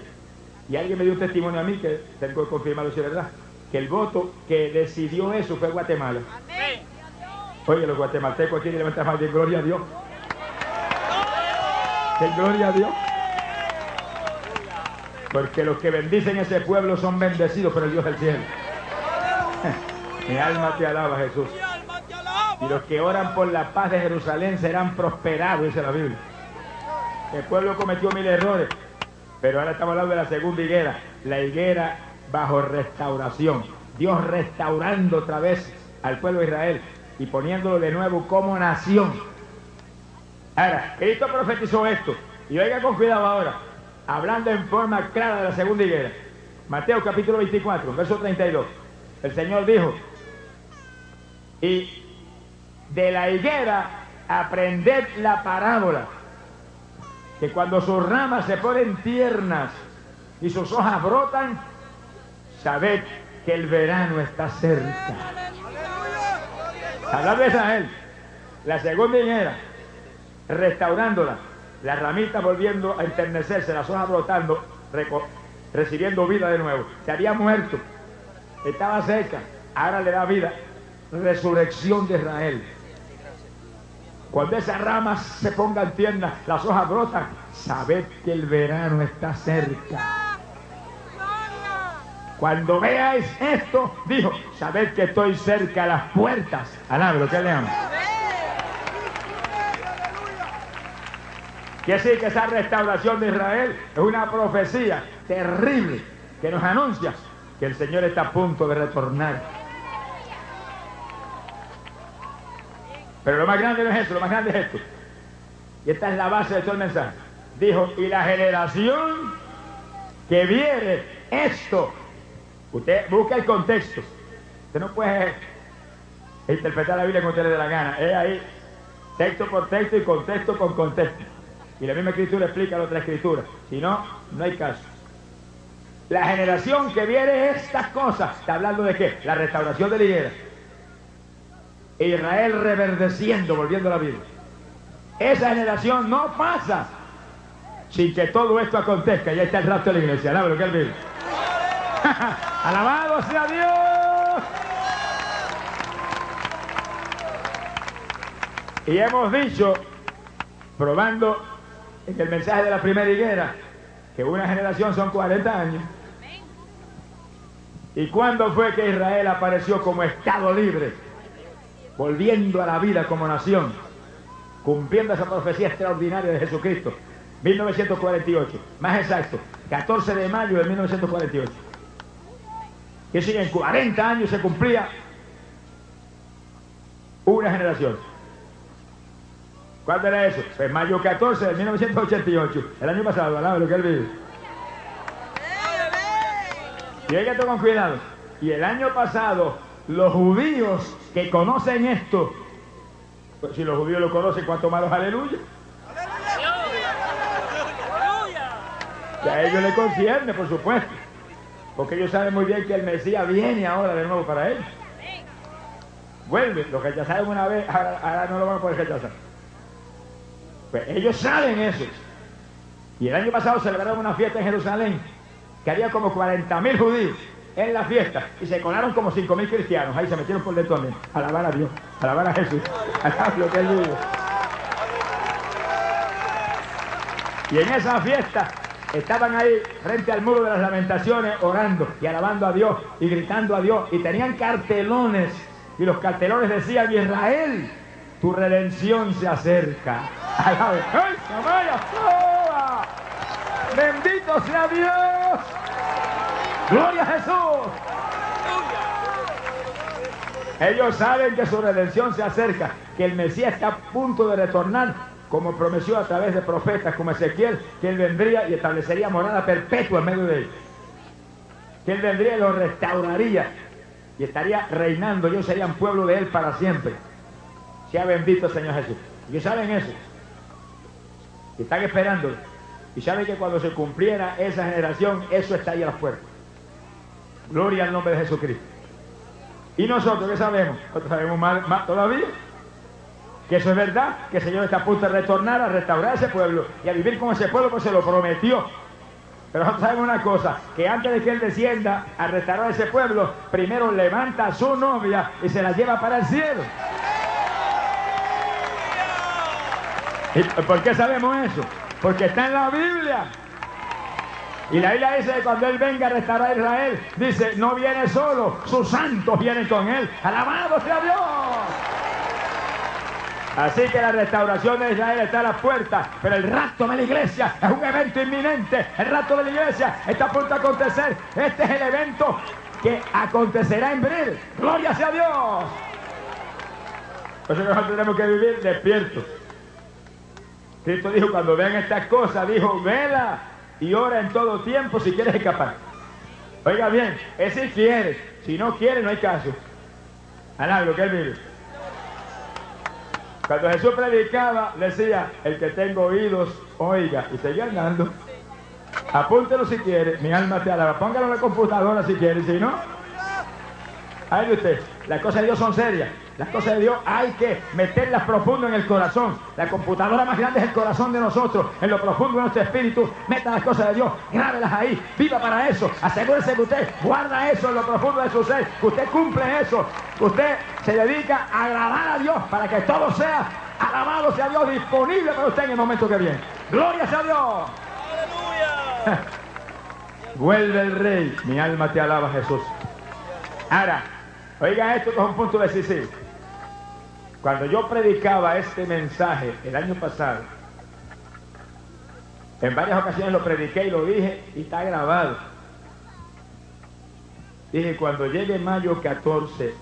Y alguien me dio un testimonio a mí que tengo que confirmarlo si es verdad. Que el voto que decidió eso fue Guatemala. Oye, los guatemaltecos aquí levantan más de gloria a Dios. Gloria a Dios. Porque los que bendicen ese pueblo son bendecidos por el Dios del cielo. Mi alma te alaba, Jesús. Y los que oran por la paz de Jerusalén serán prosperados, dice la Biblia. El pueblo cometió mil errores, pero ahora estamos hablando de la segunda higuera, la higuera bajo restauración. Dios restaurando otra vez al pueblo de Israel y poniéndolo de nuevo como nación. Ahora, Cristo profetizó esto. Y oiga con cuidado ahora, hablando en forma clara de la segunda higuera. Mateo capítulo 24, verso 32. El Señor dijo, y de la higuera aprended la parábola, que cuando sus ramas se ponen tiernas y sus hojas brotan, sabed que el verano está cerca. Hablando de Israel, la segunda higuera, restaurándola, las ramitas volviendo a enternecerse, las hojas brotando, recibiendo vida de nuevo. Se había muerto, estaba seca, ahora le da vida. Resurrección de Israel. Cuando esas ramas se pongan tiernas, las hojas brotan, sabed que el verano está cerca. Cuando veáis esto, dijo, sabed que estoy cerca a las puertas. Alabro, ¿qué le amo? Quiere decir que esa restauración de Israel es una profecía terrible que nos anuncia que el Señor está a punto de retornar. Pero lo más grande no es eso, lo más grande es esto. Y esta es la base de todo el mensaje. Dijo, y la generación que viere esto. Usted busca el contexto. Usted no puede interpretar la Biblia como usted le dé la gana. Es ahí, texto por texto y contexto con contexto. Y la misma escritura explica la otra escritura. Si no, no hay caso. La generación que viene estas cosas, está hablando de qué? La restauración de la higuera. Israel reverdeciendo, volviendo a la vida. Esa generación no pasa sin que todo esto acontezca. Y ahí está el rapto de la iglesia. Alabado sea Dios. Y hemos dicho, probando en el mensaje de la primera higuera, que una generación son 40 años. ¿Y cuándo fue que Israel apareció como Estado libre? Volviendo a la vida como nación, cumpliendo esa profecía extraordinaria de Jesucristo. 1948, más exacto, 14 de mayo de 1948. Que si en 40 años se cumplía una generación. ¿Cuándo era eso? Pues mayo 14 de 1988, el año pasado, al lo que él vive. Y hay que con cuidado. Y el año pasado, los judíos que conocen esto, pues si los judíos lo conocen, ¿cuánto más los aleluya? Que a ellos les concierne, por supuesto. Porque ellos saben muy bien que el Mesías viene ahora de nuevo para ellos. Vuelve, lo rechazaron una vez, ahora, no lo van a poder rechazar. Pues ellos saben eso. Y el año pasado celebraron una fiesta en Jerusalén que había como 40.000 judíos en la fiesta y se colaron como 5.000 cristianos. Ahí se metieron por dentro también. Alabar a Dios, alabar a Jesús, alabar lo que él vive. Y en esa fiesta estaban ahí frente al muro de las lamentaciones orando y alabando a Dios y gritando a Dios y tenían cartelones y los cartelones decían Israel, tu redención se acerca. ¡Ay, Bendito sea Dios. Gloria a Jesús. Ellos saben que su redención se acerca, que el Mesías está a punto de retornar, como prometió a través de profetas como Ezequiel, que él vendría y establecería morada perpetua en medio de ellos. Que él vendría y los restauraría y estaría reinando. Ellos serían pueblo de él para siempre. Sea bendito Señor Jesús. Ellos saben eso. Están esperando. Y saben que cuando se cumpliera esa generación, eso está ahí a las puertas. Gloria al nombre de Jesucristo. ¿Y nosotros qué sabemos? Nosotros sabemos más, todavía. Que eso es verdad, que el Señor está a punto de retornar a restaurar ese pueblo y a vivir con ese pueblo, pues se lo prometió. Pero nosotros sabemos una cosa, que antes de que Él descienda a restaurar ese pueblo, primero levanta a su novia y se la lleva para el cielo. ¿Y por qué sabemos eso? Porque está en la Biblia. Y la Biblia dice que cuando Él venga a restaurar a Israel, dice, no viene solo, sus santos vienen con Él. Alabado sea Dios. Así que la restauración de Israel está a la puerta, pero el rapto de la iglesia es un evento inminente. El rapto de la iglesia está a punto de acontecer. Este es el evento que acontecerá en breve. Gloria sea Dios. Por eso nosotros tenemos que vivir despiertos. Cristo dijo, cuando vean estas cosas, dijo, vela y ora en todo tiempo si quieres escapar. Oiga bien, es si quieres. Si no quieres, no hay caso. Alá, lo que él vive. Cuando Jesús predicaba, decía, el que tengo oídos, oiga. Y seguía andando. Apúntelo si quiere, mi alma te alaba. Póngalo en la computadora si quiere, si no. Ahí usted, las cosas de Dios son serias. Las cosas de Dios hay que meterlas profundo en el corazón. La computadora más grande es el corazón de nosotros. En lo profundo de nuestro espíritu, meta las cosas de Dios, grábelas ahí, viva para eso. Asegúrese que usted guarda eso en lo profundo de su ser, que usted cumple eso, que usted se dedica a agradar a Dios para que todo sea alabado sea Dios, disponible para usted en el momento que viene. Gloria sea Dios. Aleluya. Vuelve el rey, mi alma te alaba Jesús. Ahora, oiga esto que es un punto decisivo. Cuando yo predicaba este mensaje el año pasado, en varias ocasiones lo prediqué y lo dije y está grabado. Dije, cuando llegue mayo 14,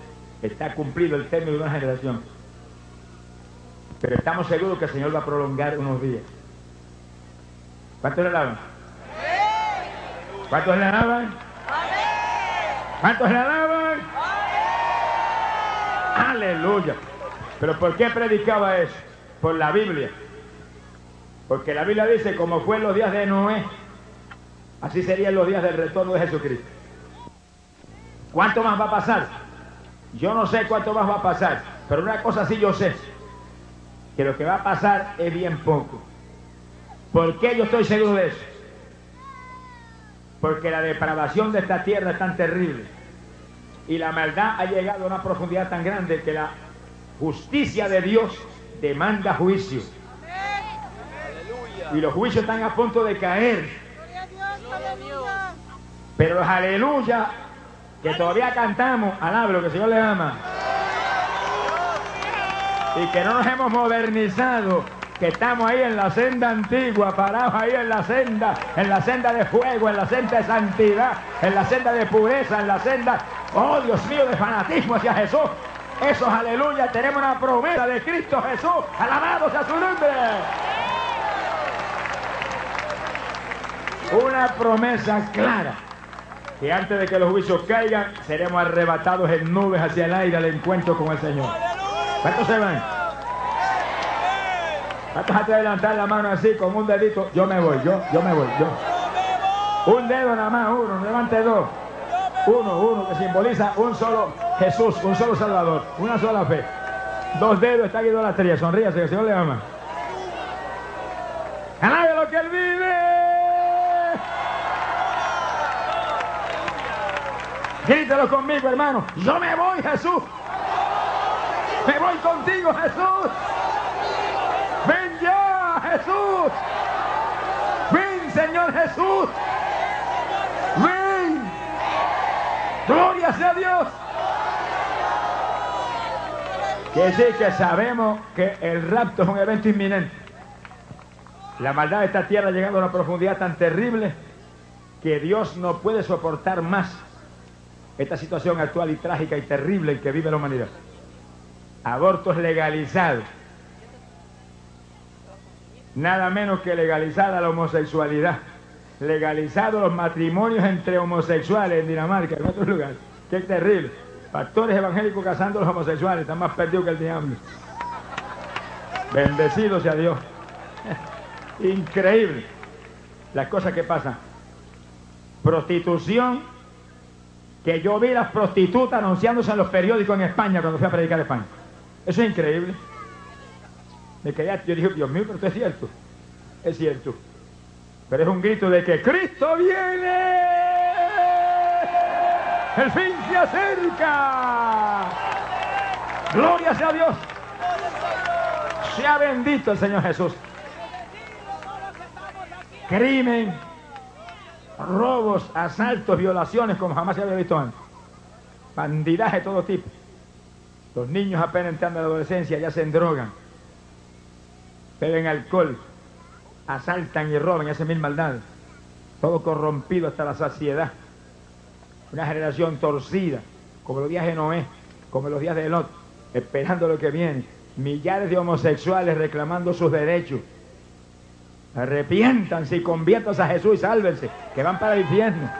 está cumplido el término de una generación. Pero estamos seguros que el Señor va a prolongar unos días. ¿Cuántos le alaban? ¿Cuántos le alaban? ¿Cuántos le alaban? Aleluya. ¿Pero por qué predicaba eso? Por la Biblia. Porque la Biblia dice, como fue en los días de Noé, así serían los días del retorno de Jesucristo. ¿Cuánto más va a pasar? Yo no sé cuánto más va a pasar, pero una cosa sí yo sé, que lo que va a pasar es bien poco. ¿Por qué yo estoy seguro de eso? Porque la depravación de esta tierra es tan terrible y la maldad ha llegado a una profundidad tan grande que la justicia de Dios demanda juicio. Y los juicios están a punto de caer. Pero los aleluya que todavía cantamos, alaba lo que el Señor le ama. Y que no nos hemos modernizado, que estamos ahí en la senda antigua, parados ahí en la senda, en la senda de fuego, en la senda de santidad, en la senda de pureza, en la senda, oh Dios mío, de fanatismo hacia Jesús. Esos aleluya, tenemos una promesa de Cristo Jesús, alabados a su nombre. Una promesa clara que antes de que los juicios caigan, seremos arrebatados en nubes hacia el aire al encuentro con el Señor. ¿Cuántos se van? ¿Cuántos de levantar la mano así con un dedito? Yo me voy, yo, yo me voy, yo. Un dedo nada más, uno, levante dos. Uno, uno, que simboliza un solo Jesús, un solo Salvador, una sola fe. Dos dedos, está aquí idolatría, sonríase que el Señor le ama. ¡Alabe lo que Él vive! Grítelo conmigo, hermano. Yo me voy, Jesús. Me voy contigo, Jesús. Ven ya, Jesús. Ven, Señor Jesús. Ven. Gloria sea Dios. Que sí, que sabemos que el rapto es un evento inminente. La maldad de esta tierra ha llegado a una profundidad tan terrible que Dios no puede soportar más esta situación actual y trágica y terrible en que vive la humanidad. Abortos legalizados. Nada menos que legalizada la homosexualidad. Legalizados los matrimonios entre homosexuales en Dinamarca, en otros lugares. Qué terrible. Pastores evangélicos casando a los homosexuales, están más perdidos que el diablo. Bendecido sea Dios. Increíble las cosas que pasan. Prostitución que yo vi las prostitutas anunciándose en los periódicos en España cuando fui a predicar a España. Eso es increíble. Me quedé, yo dije, Dios mío, pero esto es cierto. Es cierto. Pero es un grito de que Cristo viene. El fin se acerca. Gloria sea Dios. Sea bendito el Señor Jesús. Crimen, robos, asaltos, violaciones como jamás se había visto antes. Bandidaje de todo tipo. Los niños apenas entrando a la adolescencia ya se endrogan, beben alcohol, asaltan y roban y hacen mil maldades. Todo corrompido hasta la saciedad. Una generación torcida, como los días de Noé, como los días de Lot, esperando lo que viene. Millares de homosexuales reclamando sus derechos. Arrepiéntanse y conviértanse a Jesús y sálvense, que van para el infierno.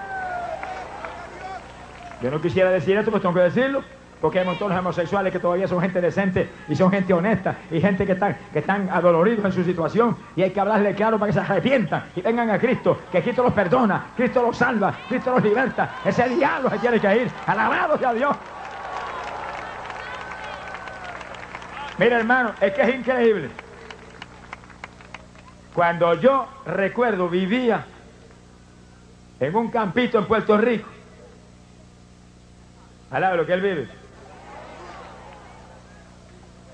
Yo no quisiera decir esto, pues tengo que decirlo, porque hay montones de homosexuales que todavía son gente decente y son gente honesta y gente que están, que están adoloridos en su situación y hay que hablarle claro para que se arrepientan y vengan a Cristo, que Cristo los perdona, Cristo los salva, Cristo los liberta. Ese diablo se tiene que ir. Alabado sea Dios. Mira hermano, es que es increíble. Cuando yo recuerdo, vivía en un campito en Puerto Rico. Alaba lo que él vive.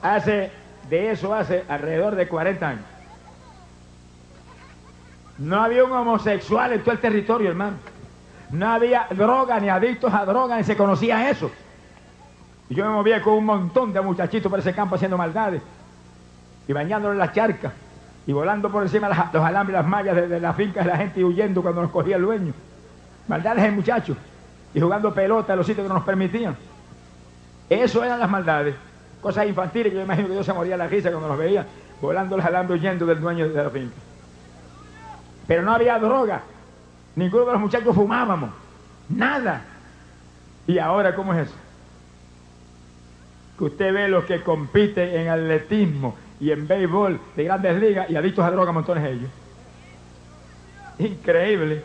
Hace, de eso hace alrededor de 40 años. No había un homosexual en todo el territorio, hermano. No había droga, ni adictos a droga, ni se conocía eso. Yo me movía con un montón de muchachitos por ese campo haciendo maldades y bañándolos en las charcas y volando por encima de los alambres, las mallas de, de las fincas de la gente y huyendo cuando nos cogía el dueño. Maldades de muchachos y jugando pelota en los sitios que no nos permitían. Eso eran las maldades. Cosas infantiles que yo imagino que yo se moría la risa cuando los veía volando el alambre huyendo del dueño de la finca. Pero no había droga. Ninguno de los muchachos fumábamos. Nada. ¿Y ahora cómo es eso? Que usted ve los que compiten en atletismo y en béisbol de grandes ligas y adictos a droga montones de ellos. Increíble.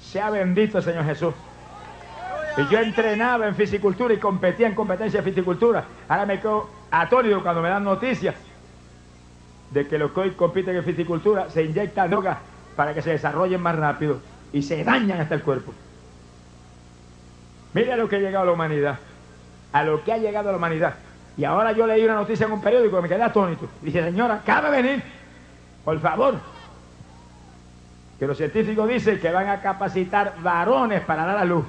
Sea bendito el Señor Jesús. Y yo entrenaba en fisicultura y competía en competencia de fisicultura. Ahora me quedo atónito cuando me dan noticias de que los que hoy compiten en fisicultura se inyectan drogas para que se desarrollen más rápido y se dañan hasta el cuerpo. Mire a lo que ha llegado la humanidad. A lo que ha llegado la humanidad. Y ahora yo leí una noticia en un periódico que me quedé atónito. Dice, señora, acaba de venir. Por favor. Que los científicos dicen que van a capacitar varones para dar a luz.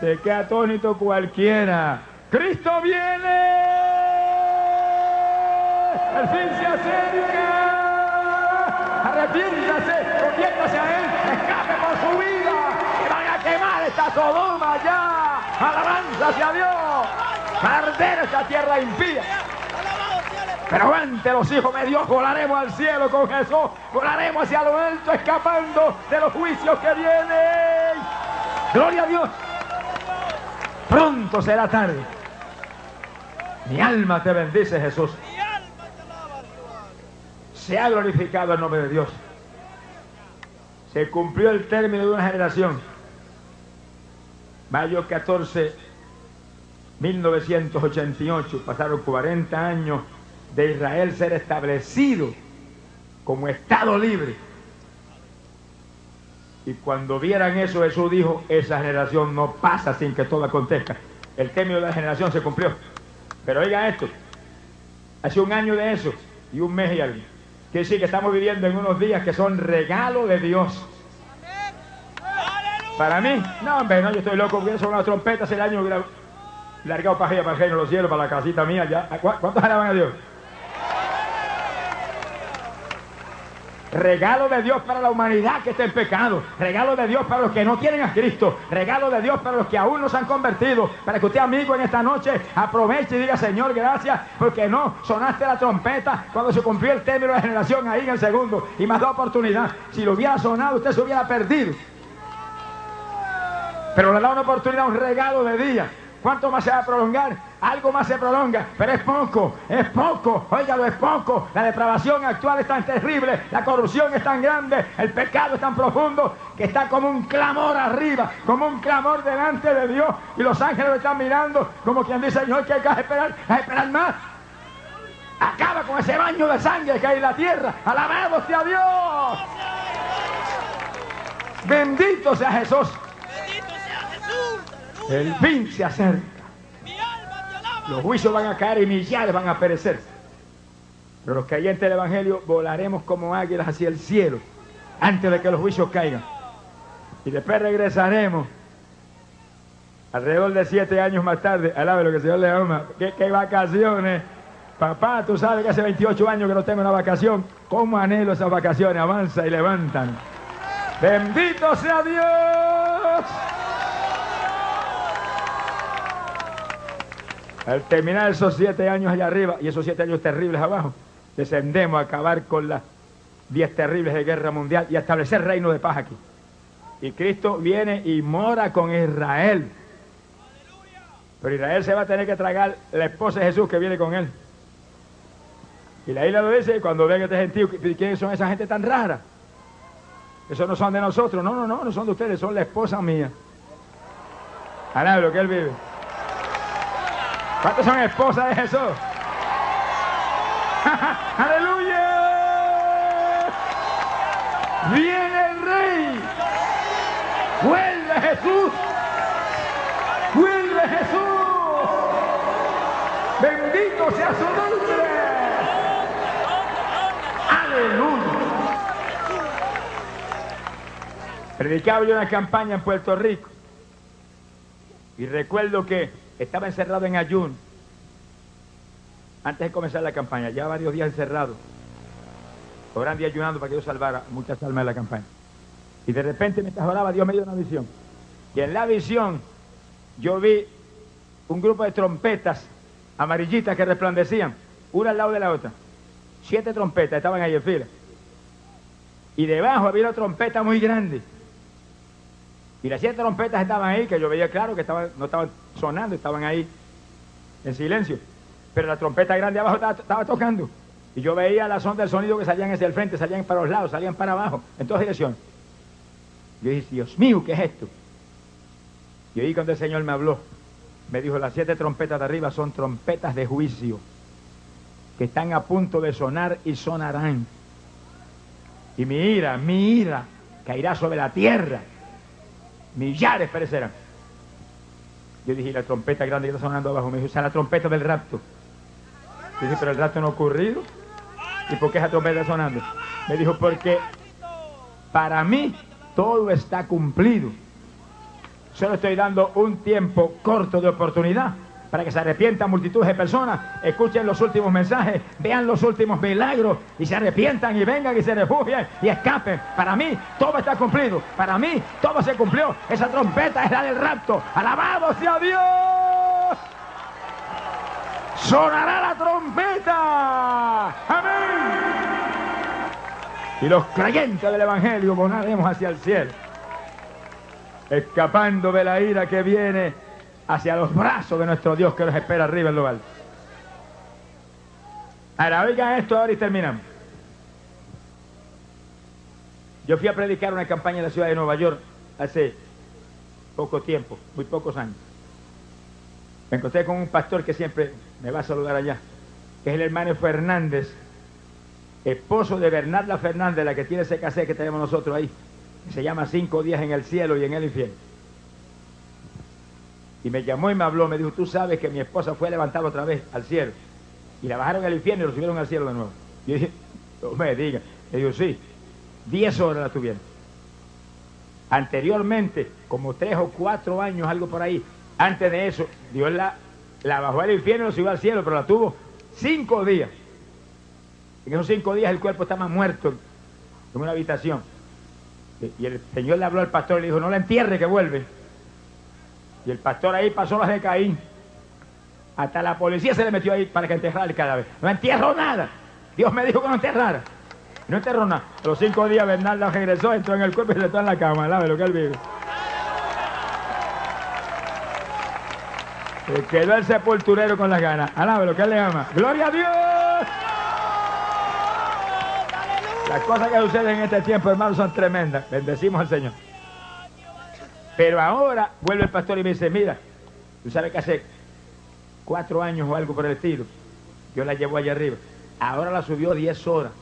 Se queda atónito cualquiera. ¡Cristo viene! ¡El fin se acerca! ¡Arrepiéntase! ¡Conviértase a Él! ¡Escape por su vida! ¡Que van a quemar esta Sodoma ya! ¡Alabanza hacia Dios! ¡Para arder esta tierra impía! Pero ante los hijos de Dios volaremos al cielo con Jesús, volaremos hacia lo alto, escapando de los juicios que vienen. Gloria a Dios. Pronto será tarde. Mi alma te bendice, Jesús. Se ha glorificado el nombre de Dios. Se cumplió el término de una generación. Mayo 14, 1988. Pasaron 40 años de Israel ser establecido como Estado libre. Y cuando vieran eso, Jesús dijo, esa generación no pasa sin que todo acontezca. El término de la generación se cumplió. Pero oiga esto, hace un año de eso y un mes y algo. Quiere decir que estamos viviendo en unos días que son regalo de Dios. Para mí, no, hombre, no, yo estoy loco porque son unas trompetas el año hubiera largado para allá, para el reino de los cielos, para la casita mía ya. ¿Cuántos alaban a Dios? Regalo de Dios para la humanidad que está en pecado. Regalo de Dios para los que no tienen a Cristo. Regalo de Dios para los que aún no se han convertido. Para que usted, amigo, en esta noche aproveche y diga, Señor, gracias, porque no sonaste la trompeta cuando se cumplió el término de la generación ahí en el segundo. Y más da oportunidad. Si lo hubiera sonado, usted se hubiera perdido. Pero le da una oportunidad, un regalo de día. ¿Cuánto más se va a prolongar? Algo más se prolonga, pero es poco, es poco, óigalo, es poco. La depravación actual es tan terrible, la corrupción es tan grande, el pecado es tan profundo que está como un clamor arriba, como un clamor delante de Dios. Y los ángeles lo están mirando como quien dice, Señor, que hay que esperar, hay que esperar más. Acaba con ese baño de sangre que hay en la tierra. Alabado sea Dios. Bendito sea Jesús. El fin se acerca. Los juicios van a caer y millares van a perecer. Pero los creyentes del Evangelio volaremos como águilas hacia el cielo antes de que los juicios caigan. Y después regresaremos alrededor de siete años más tarde. Alabe lo que el Señor le ama. ¿Qué, ¿Qué, vacaciones? Papá, tú sabes que hace 28 años que no tengo una vacación. ¿Cómo anhelo esas vacaciones? Avanza y levantan. Bendito sea Dios. Al terminar esos siete años allá arriba y esos siete años terribles abajo, descendemos a acabar con las diez terribles de guerra mundial y a establecer reino de paz aquí. Y Cristo viene y mora con Israel. Pero Israel se va a tener que tragar la esposa de Jesús que viene con él. Y la isla lo dice, cuando ven este gentío, ¿quiénes son esa gente tan rara? Esos no son de nosotros. No, no, no, no son de ustedes, son la esposa mía. A lo que él vive. ¿Cuántos son esposas de Jesús? ¡Aleluya! Viene el rey. Vuelve Jesús. Vuelve Jesús. Bendito sea su nombre. Aleluya. Predicaba yo una campaña en Puerto Rico. Y recuerdo que estaba encerrado en ayuno antes de comenzar la campaña, ya varios días encerrado, orando y ayunando para que Dios salvara muchas almas de la campaña. Y de repente, mientras oraba, Dios me dio una visión. Y en la visión yo vi un grupo de trompetas amarillitas que resplandecían, una al lado de la otra. Siete trompetas estaban ahí en fila. Y debajo había una trompeta muy grande. Y las siete trompetas estaban ahí, que yo veía claro que estaban, no estaban sonando, estaban ahí en silencio. Pero la trompeta grande abajo estaba, tocando. Y yo veía la sonda del sonido que salían hacia el frente, salían para los lados, salían para abajo, en todas direcciones. Yo dije, Dios mío, ¿qué es esto? Y ahí cuando el Señor me habló, me dijo, las siete trompetas de arriba son trompetas de juicio, que están a punto de sonar y sonarán. Y mi ira, mi ira, caerá sobre la tierra. Millares perecerán. Yo dije, "¿Y la trompeta grande que está sonando abajo, me dijo, esa es la trompeta del rapto. Yo dije, pero el rapto no ha ocurrido. ¿Y por qué esa trompeta está sonando? Me dijo, porque para mí todo está cumplido. Solo estoy dando un tiempo corto de oportunidad para que se arrepientan multitudes de personas, escuchen los últimos mensajes, vean los últimos milagros y se arrepientan y vengan y se refugien y escapen. Para mí todo está cumplido, para mí todo se cumplió. Esa trompeta es la del rapto. Alabado sea Dios. Sonará la trompeta. Amén. Y los creyentes del Evangelio volaremos hacia el cielo escapando de la ira que viene hacia los brazos de nuestro Dios que nos espera arriba en lo alto. Ahora, oigan esto ahora y terminamos. Yo fui a predicar una campaña en la ciudad de Nueva York hace poco tiempo, muy pocos años. Me encontré con un pastor que siempre me va a saludar allá, que es el hermano Fernández, esposo de Bernarda Fernández, la que tiene ese cassette que tenemos nosotros ahí se llama Cinco días en el cielo y en el infierno. Y me llamó y me habló, me dijo, tú sabes que mi esposa fue levantada otra vez al cielo. Y la bajaron al infierno y lo subieron al cielo de nuevo. Y yo dije, no me diga. Le digo, sí, diez horas la tuvieron. Anteriormente, como tres o cuatro años, algo por ahí, antes de eso, Dios la, la bajó al infierno y lo subió al cielo, pero la tuvo cinco días. En esos cinco días el cuerpo estaba muerto en una habitación. Y el Señor le habló al pastor y le dijo, no la entierre que vuelve. Y el pastor ahí pasó las de Caín. Hasta la policía se le metió ahí para que enterrara el cadáver. No entierro nada. Dios me dijo que no enterrara. No enterró nada. A los cinco días Bernardo regresó, entró en el cuerpo y se está en la cama. Alabe lo que él vive. Se quedó el sepulturero con las ganas. Alabe lo que él le ama. ¡Gloria a Dios! Las cosas que suceden en este tiempo, hermanos, son tremendas. Bendecimos al Señor. Pero ahora vuelve el pastor y me dice, mira, tú sabes que hace cuatro años o algo por el estilo, yo la llevo allá arriba. Ahora la subió 10 horas.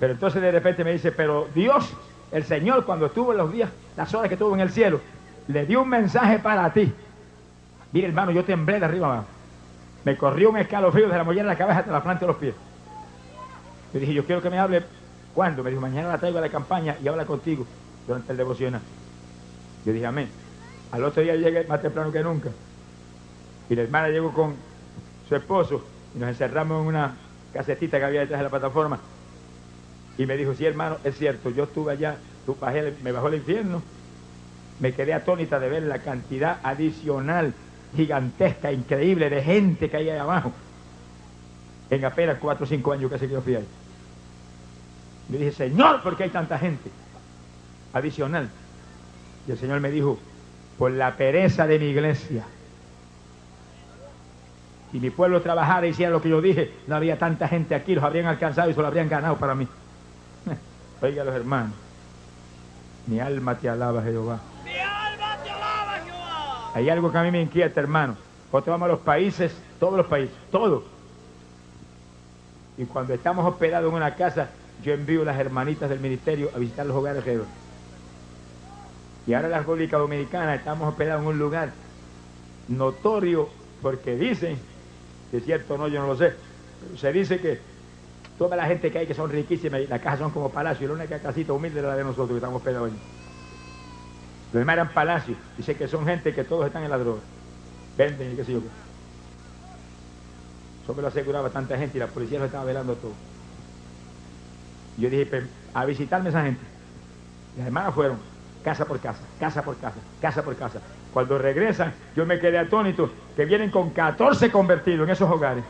Pero entonces de repente me dice, pero Dios, el Señor, cuando estuvo en los días, las horas que estuvo en el cielo, le dio un mensaje para ti. Mira, hermano, yo temblé de arriba abajo. Me corrió un escalofrío de la mollera de la cabeza hasta la planta de los pies. Le dije, yo quiero que me hable. ¿Cuándo? Me dijo, mañana la traigo a la campaña y habla contigo durante el devocional. Yo dije, amén. Al otro día llegué más temprano que nunca. Y la hermana llegó con su esposo y nos encerramos en una casetita que había detrás de la plataforma. Y me dijo, sí, hermano, es cierto, yo estuve allá, tú bajé, me bajó el infierno. Me quedé atónita de ver la cantidad adicional, gigantesca, increíble de gente que hay ahí abajo. En apenas cuatro o cinco años que se yo fui ahí. Le dije, Señor, ¿por qué hay tanta gente? Adicional. Y el Señor me dijo, por la pereza de mi iglesia. Si mi pueblo trabajara y hiciera lo que yo dije, no había tanta gente aquí, los habrían alcanzado y se lo habrían ganado para mí. Oiga los hermanos, mi alma te alaba, Jehová. Mi alma te alaba, Jehová. Hay algo que a mí me inquieta, hermano. Nosotros vamos a los países, todos los países, todos. Y cuando estamos hospedados en una casa, yo envío a las hermanitas del ministerio a visitar los hogares de. Y ahora en la República Dominicana estamos hospedados en un lugar notorio porque dicen, que es cierto o no, yo no lo sé, se dice que toda la gente que hay que son riquísimas y las casas son como palacios, y la única casita humilde es la de nosotros que estamos hospedados allí. Los demás eran palacios, dice que son gente que todos están en la droga, venden y qué sé yo. Eso me lo aseguraba tanta gente y la policía lo estaba velando todo. Yo dije, "Pues, a visitarme esa gente. Las hermanas fueron, casa por casa, casa por casa, casa por casa. Cuando regresan, yo me quedé atónito que vienen con 14 convertidos en esos hogares.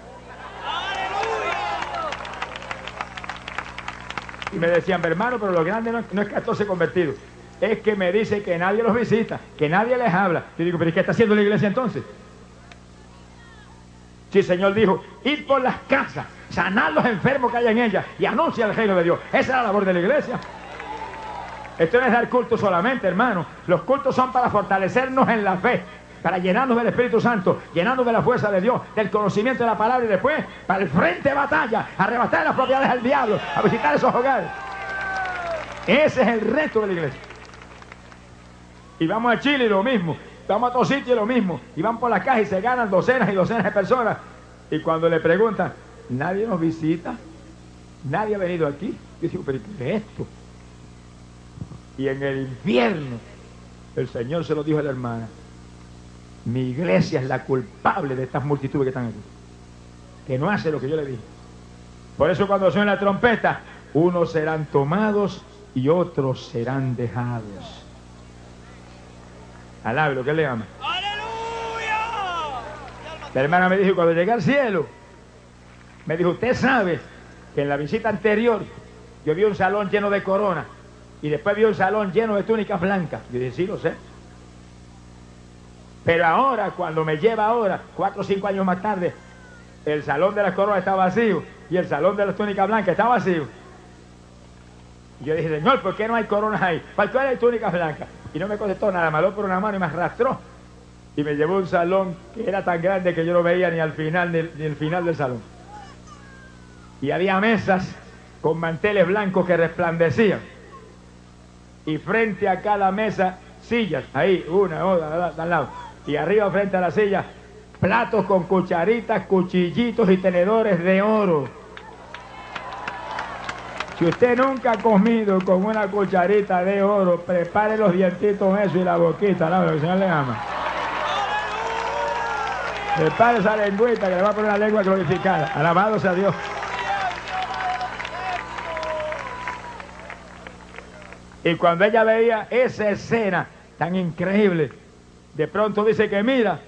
Y me decían, hermano, pero lo grande no, no es 14 convertidos. Es que me dice que nadie los visita, que nadie les habla. Yo digo, pero ¿y qué está haciendo la iglesia entonces? Sí, el Señor dijo, ir por las casas, sanar los enfermos que hay en ellas y anunciar el reino de Dios. Esa es la labor de la iglesia. Esto no es dar culto solamente, hermano. Los cultos son para fortalecernos en la fe, para llenarnos del Espíritu Santo, llenarnos de la fuerza de Dios, del conocimiento de la palabra y después para el frente de batalla, arrebatar las propiedades al diablo, a visitar esos hogares. Ese es el reto de la iglesia. Y vamos a Chile y lo mismo. Vamos a otro sitio y lo mismo. Y van por la caja y se ganan docenas y docenas de personas. Y cuando le preguntan, nadie nos visita, nadie ha venido aquí. Yo digo, pero ¿qué es esto? Y en el infierno, el Señor se lo dijo a la hermana, mi iglesia es la culpable de estas multitudes que están aquí. Que no hace lo que yo le dije. Por eso cuando suena la trompeta, unos serán tomados y otros serán dejados. Alabe lo que le ama. ¡Aleluya! La hermana me dijo, cuando llegué al cielo, me dijo, usted sabe que en la visita anterior yo vi un salón lleno de coronas y después vi un salón lleno de túnicas blancas. Yo dije, sí, lo sé. Pero ahora, cuando me lleva ahora, cuatro o cinco años más tarde, el salón de las coronas está vacío y el salón de las túnicas blancas está vacío. Y yo dije, Señor, ¿por qué no hay coronas ahí? ¿Para qué hay túnicas blancas? Y no me contestó nada, me habló por una mano y me arrastró. Y me llevó a un salón que era tan grande que yo no veía ni al final ni, ni el final del salón. Y había mesas con manteles blancos que resplandecían. Y frente a cada mesa, sillas, ahí, una, otra, al lado. Y arriba frente a la silla, platos con cucharitas, cuchillitos y tenedores de oro. Si usted nunca ha comido con una cucharita de oro, prepare los dientitos eso y la boquita, la el Señor le ama. Prepare esa lengüita que le va a poner la lengua glorificada. Alabado sea Dios. Y cuando ella veía esa escena tan increíble, de pronto dice que mira,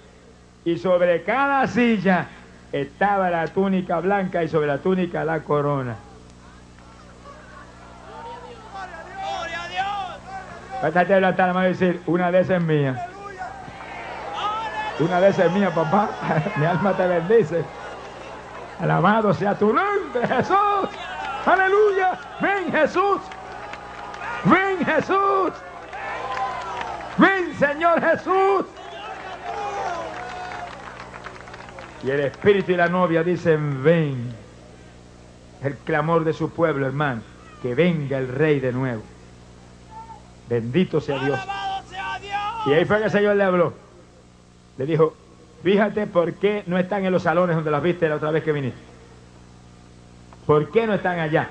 y sobre cada silla estaba la túnica blanca y sobre la túnica la corona. ¡Gloria a Dios! Pásate a levantar la mano y decir, una de esas es mía. Una de esas es mía, papá. Mi alma te bendice. Alabado sea tu nombre, Jesús. Aleluya. Ven, Jesús. Ven, Jesús. Ven, Señor Jesús. Y el Espíritu y la novia dicen, ven. El clamor de su pueblo, hermano. Que venga el Rey de nuevo. Bendito sea Dios. ¡Alabado sea Dios! Y ahí fue que el Señor le habló. Le dijo, fíjate por qué no están en los salones donde las viste la otra vez que viniste. ¿Por qué no están allá?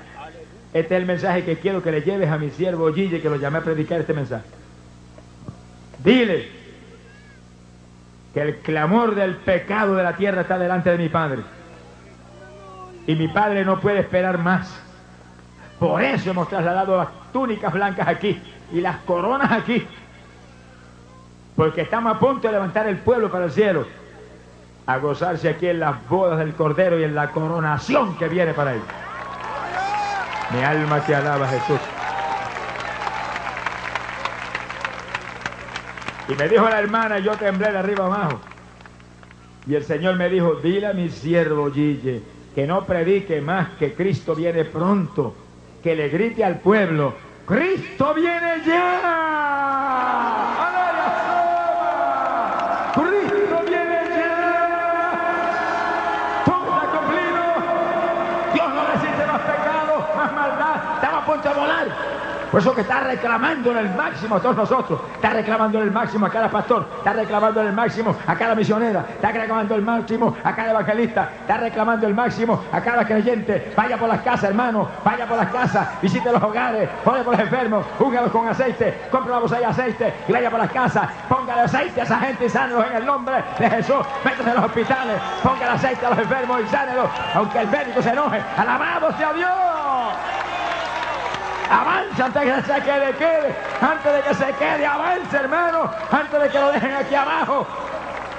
Este es el mensaje que quiero que le lleves a mi siervo Gille, que lo llamé a predicar este mensaje. Dile que el clamor del pecado de la tierra está delante de mi Padre. Y mi Padre no puede esperar más. Por eso hemos trasladado las túnicas blancas aquí y las coronas aquí. Porque estamos a punto de levantar el pueblo para el cielo. A gozarse aquí en las bodas del Cordero y en la coronación que viene para él. Mi alma te alaba, Jesús. Y me dijo la hermana, yo temblé de arriba abajo. Y el Señor me dijo, dile a mi siervo Gille que no predique más que Cristo viene pronto. Que le grite al pueblo, Cristo viene ya. ¡Aleluya! Cristo viene ya. Todo está cumplido. Dios no resiste más pecado, más maldad. A volar. Por eso que está reclamando en el máximo a todos nosotros. Está reclamando en el máximo a cada pastor. Está reclamando en el máximo a cada misionera. Está reclamando el máximo a cada evangelista. Está reclamando el máximo a cada creyente. Vaya por las casas, hermano. Vaya por las casas. Visite los hogares. Ore por los enfermos. Úngalos con aceite. Compre una botella de aceite. Y vaya por las casas. Póngale aceite a esa gente y sánelos en el nombre de Jesús. Métase en los hospitales. Póngale aceite a los enfermos y sánelos. Aunque el médico se enoje. Alabado sea Dios. Avanza antes de que se quede, quede. Antes de que se quede, avance, hermano. Antes de que lo dejen aquí abajo.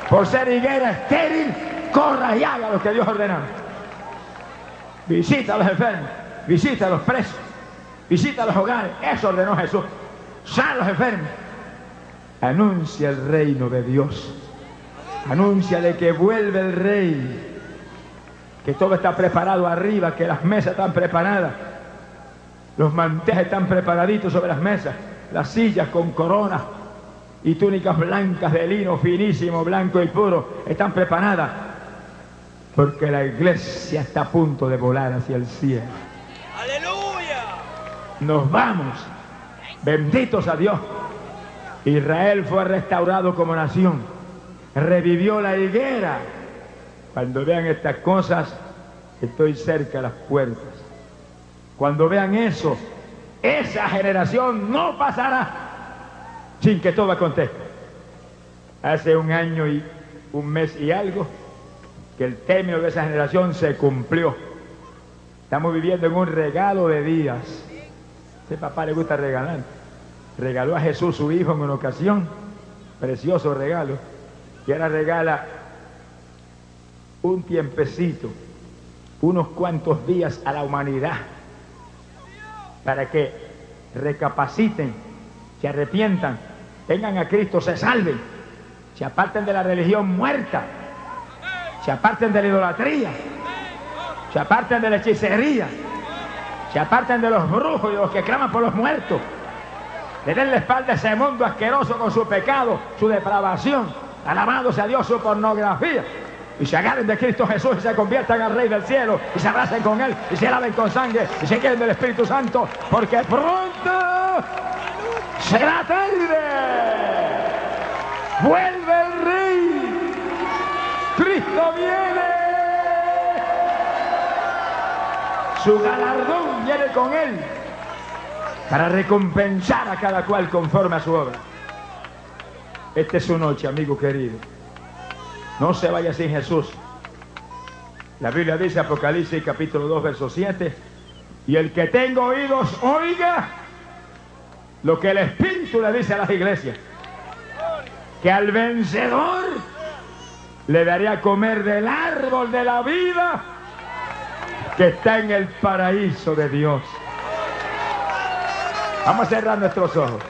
Por ser higuera estéril, corra y haga lo que Dios ordenó. Visita a los enfermos, visita a los presos, visita a los hogares. Eso ordenó Jesús. Sana a los enfermos. Anuncia el reino de Dios. Anuncia de que vuelve el rey. Que todo está preparado arriba, que las mesas están preparadas. Los manteles están preparaditos sobre las mesas. Las sillas con coronas y túnicas blancas de lino finísimo, blanco y puro están preparadas. Porque la iglesia está a punto de volar hacia el cielo. ¡Aleluya! Nos vamos. Benditos a Dios. Israel fue restaurado como nación. Revivió la higuera. Cuando vean estas cosas, estoy cerca de las puertas. Cuando vean eso, esa generación no pasará sin que todo acontezca. Hace un año y un mes y algo que el término de esa generación se cumplió. Estamos viviendo en un regalo de días. Ese papá le gusta regalar. Regaló a Jesús su hijo en una ocasión, precioso regalo, y ahora regala un tiempecito, unos cuantos días a la humanidad, para que recapaciten, se arrepientan, tengan a Cristo, se salven, se aparten de la religión muerta, se aparten de la idolatría, se aparten de la hechicería, se aparten de los brujos y de los que claman por los muertos. Le den la espalda a ese mundo asqueroso con su pecado, su depravación, alabado sea Dios, su pornografía. Y se agarren de Cristo Jesús y se conviertan al Rey del cielo y se abracen con Él y se laven con sangre y se queden del Espíritu Santo, porque pronto será tarde. Vuelve el Rey. Cristo viene. Su galardón viene con Él para recompensar a cada cual conforme a su obra. Esta es su noche, amigo querido. No se vaya sin Jesús. La Biblia dice, Apocalipsis capítulo 2, verso 7, y el que tenga oídos, oiga lo que el Espíritu le dice a las iglesias. Que al vencedor le daría a comer del árbol de la vida que está en el paraíso de Dios. Vamos a cerrar nuestros ojos.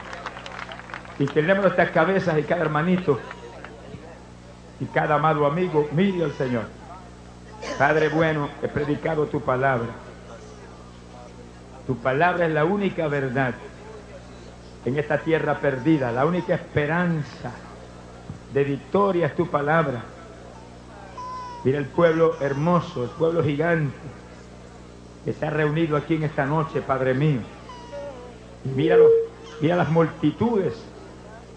Y tenemos nuestras cabezas y cada hermanito y cada amado amigo, mire al Señor. Padre bueno, he predicado tu palabra. Tu palabra es la única verdad en esta tierra perdida, la única esperanza de victoria es tu palabra. Mira el pueblo hermoso, el pueblo gigante que está reunido aquí en esta noche, Padre mío. Míralo, mira las multitudes,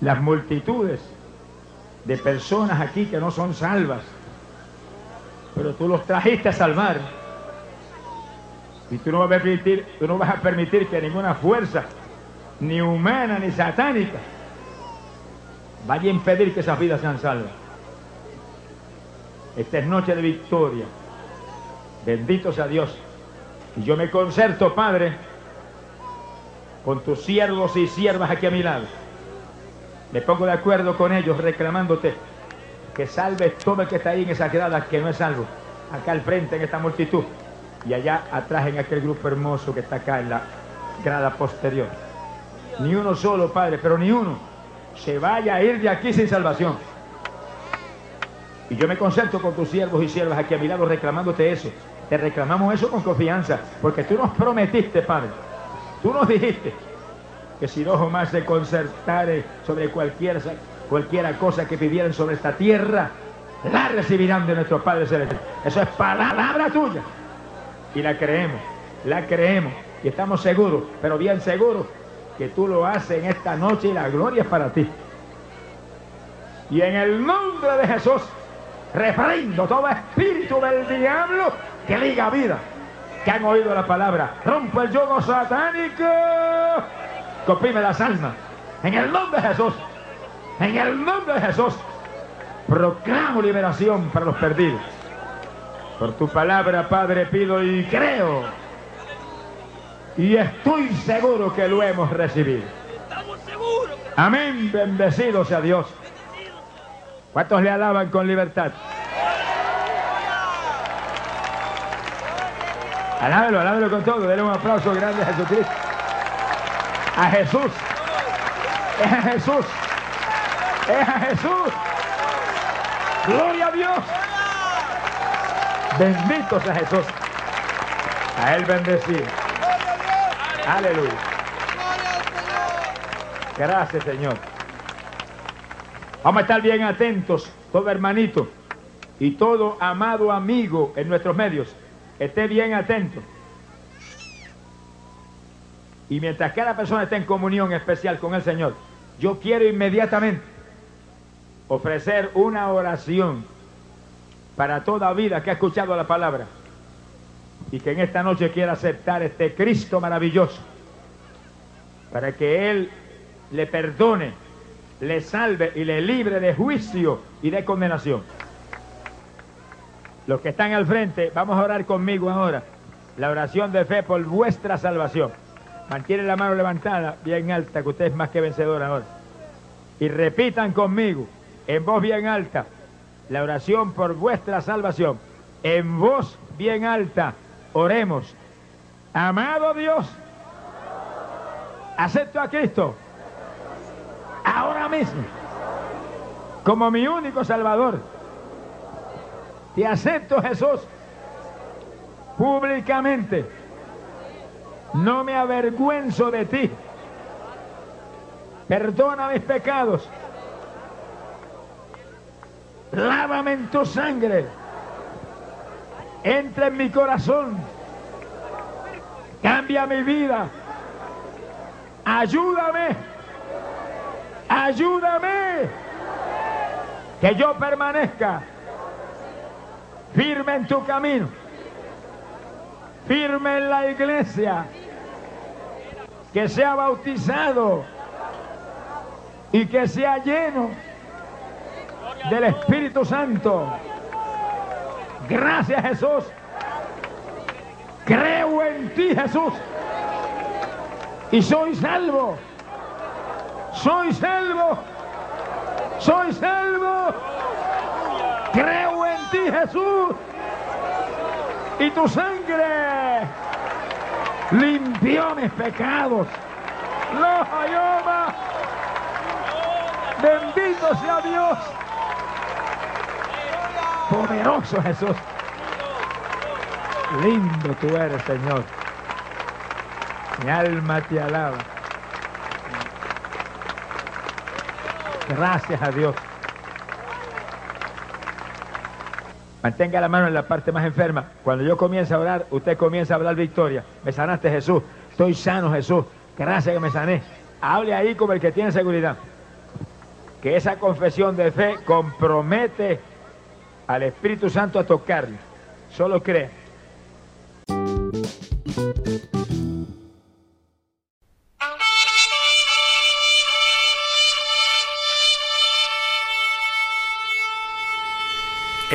las multitudes de personas aquí que no son salvas. Pero tú los trajiste a salvar. Y tú no vas a permitir, tú no vas a permitir que ninguna fuerza, ni humana ni satánica, vaya a impedir que esas vidas sean salvas. Esta es noche de victoria. Bendito sea Dios. Y yo me concerto, Padre, con tus siervos y siervas aquí a mi lado. Me pongo de acuerdo con ellos reclamándote que salves todo el que está ahí en esa grada que no es salvo. Acá al frente en esta multitud y allá atrás en aquel grupo hermoso que está acá en la grada posterior. Ni uno solo, Padre, pero ni uno se vaya a ir de aquí sin salvación. Y yo me concentro con tus siervos y siervas aquí a mi lado reclamándote eso. Te reclamamos eso con confianza, porque tú nos prometiste, Padre. Tú nos dijiste que si dos o más se concertare sobre cualquier, cualquiera cosa que vivieran sobre esta tierra, la recibirán de nuestro Padre Celestial. Eso es palabra tuya. Y la creemos, la creemos. Y estamos seguros, pero bien seguros, que tú lo haces en esta noche y la gloria es para ti. Y en el nombre de Jesús, reprendo todo espíritu del diablo que diga vida, que han oído la palabra. Rompe el yugo satánico, que oprime las almas. En el nombre de Jesús, en el nombre de Jesús, proclamo liberación para los perdidos. Por tu palabra, Padre, pido y creo. Y estoy seguro que lo hemos recibido. Amén. Bendecido sea Dios. ¿Cuántos le alaban con libertad? Alábelo, alábelo con todo. Denle un aplauso grande a Jesucristo. A Jesús. Es a Jesús. Es a Jesús. Gloria a Dios. Bendito sea Jesús. A Él bendecido. Aleluya. Gracias, Señor. Vamos a estar bien atentos, todo hermanito y todo amado amigo en nuestros medios. Esté bien atento. Y mientras cada persona esté en comunión especial con el Señor, yo quiero inmediatamente ofrecer una oración para toda vida que ha escuchado la palabra y que en esta noche quiera aceptar este Cristo maravilloso para que Él le perdone, le salve y le libre de juicio y de condenación. Los que están al frente, vamos a orar conmigo ahora. La oración de fe por vuestra salvación. Mantiene la mano levantada, bien alta, que usted es más que vencedor ahora. Y repitan conmigo, en voz bien alta, la oración por vuestra salvación. En voz bien alta, oremos. Amado Dios, acepto a Cristo ahora mismo como mi único Salvador. Te acepto, Jesús, públicamente. No me avergüenzo de ti. Perdona mis pecados. Lávame en tu sangre. Entra en mi corazón. Cambia mi vida. Ayúdame. Ayúdame. Que yo permanezca firme en tu camino. Firme en la iglesia. Que sea bautizado. Y que sea lleno del Espíritu Santo. Gracias Jesús. Creo en ti Jesús. Y soy salvo. Soy salvo. Soy salvo. Creo en ti Jesús. Y tu sangre limpió mis pecados. Los ayoma. Bendito sea Dios. Poderoso Jesús. Lindo tú eres, Señor. Mi alma te alaba. Gracias a Dios. Mantenga la mano en la parte más enferma. Cuando yo comience a orar, usted comienza a hablar victoria. Me sanaste Jesús. Estoy sano Jesús. Gracias que me sané. Hable ahí como el que tiene seguridad. Que esa confesión de fe compromete al Espíritu Santo a tocarle. Solo cree.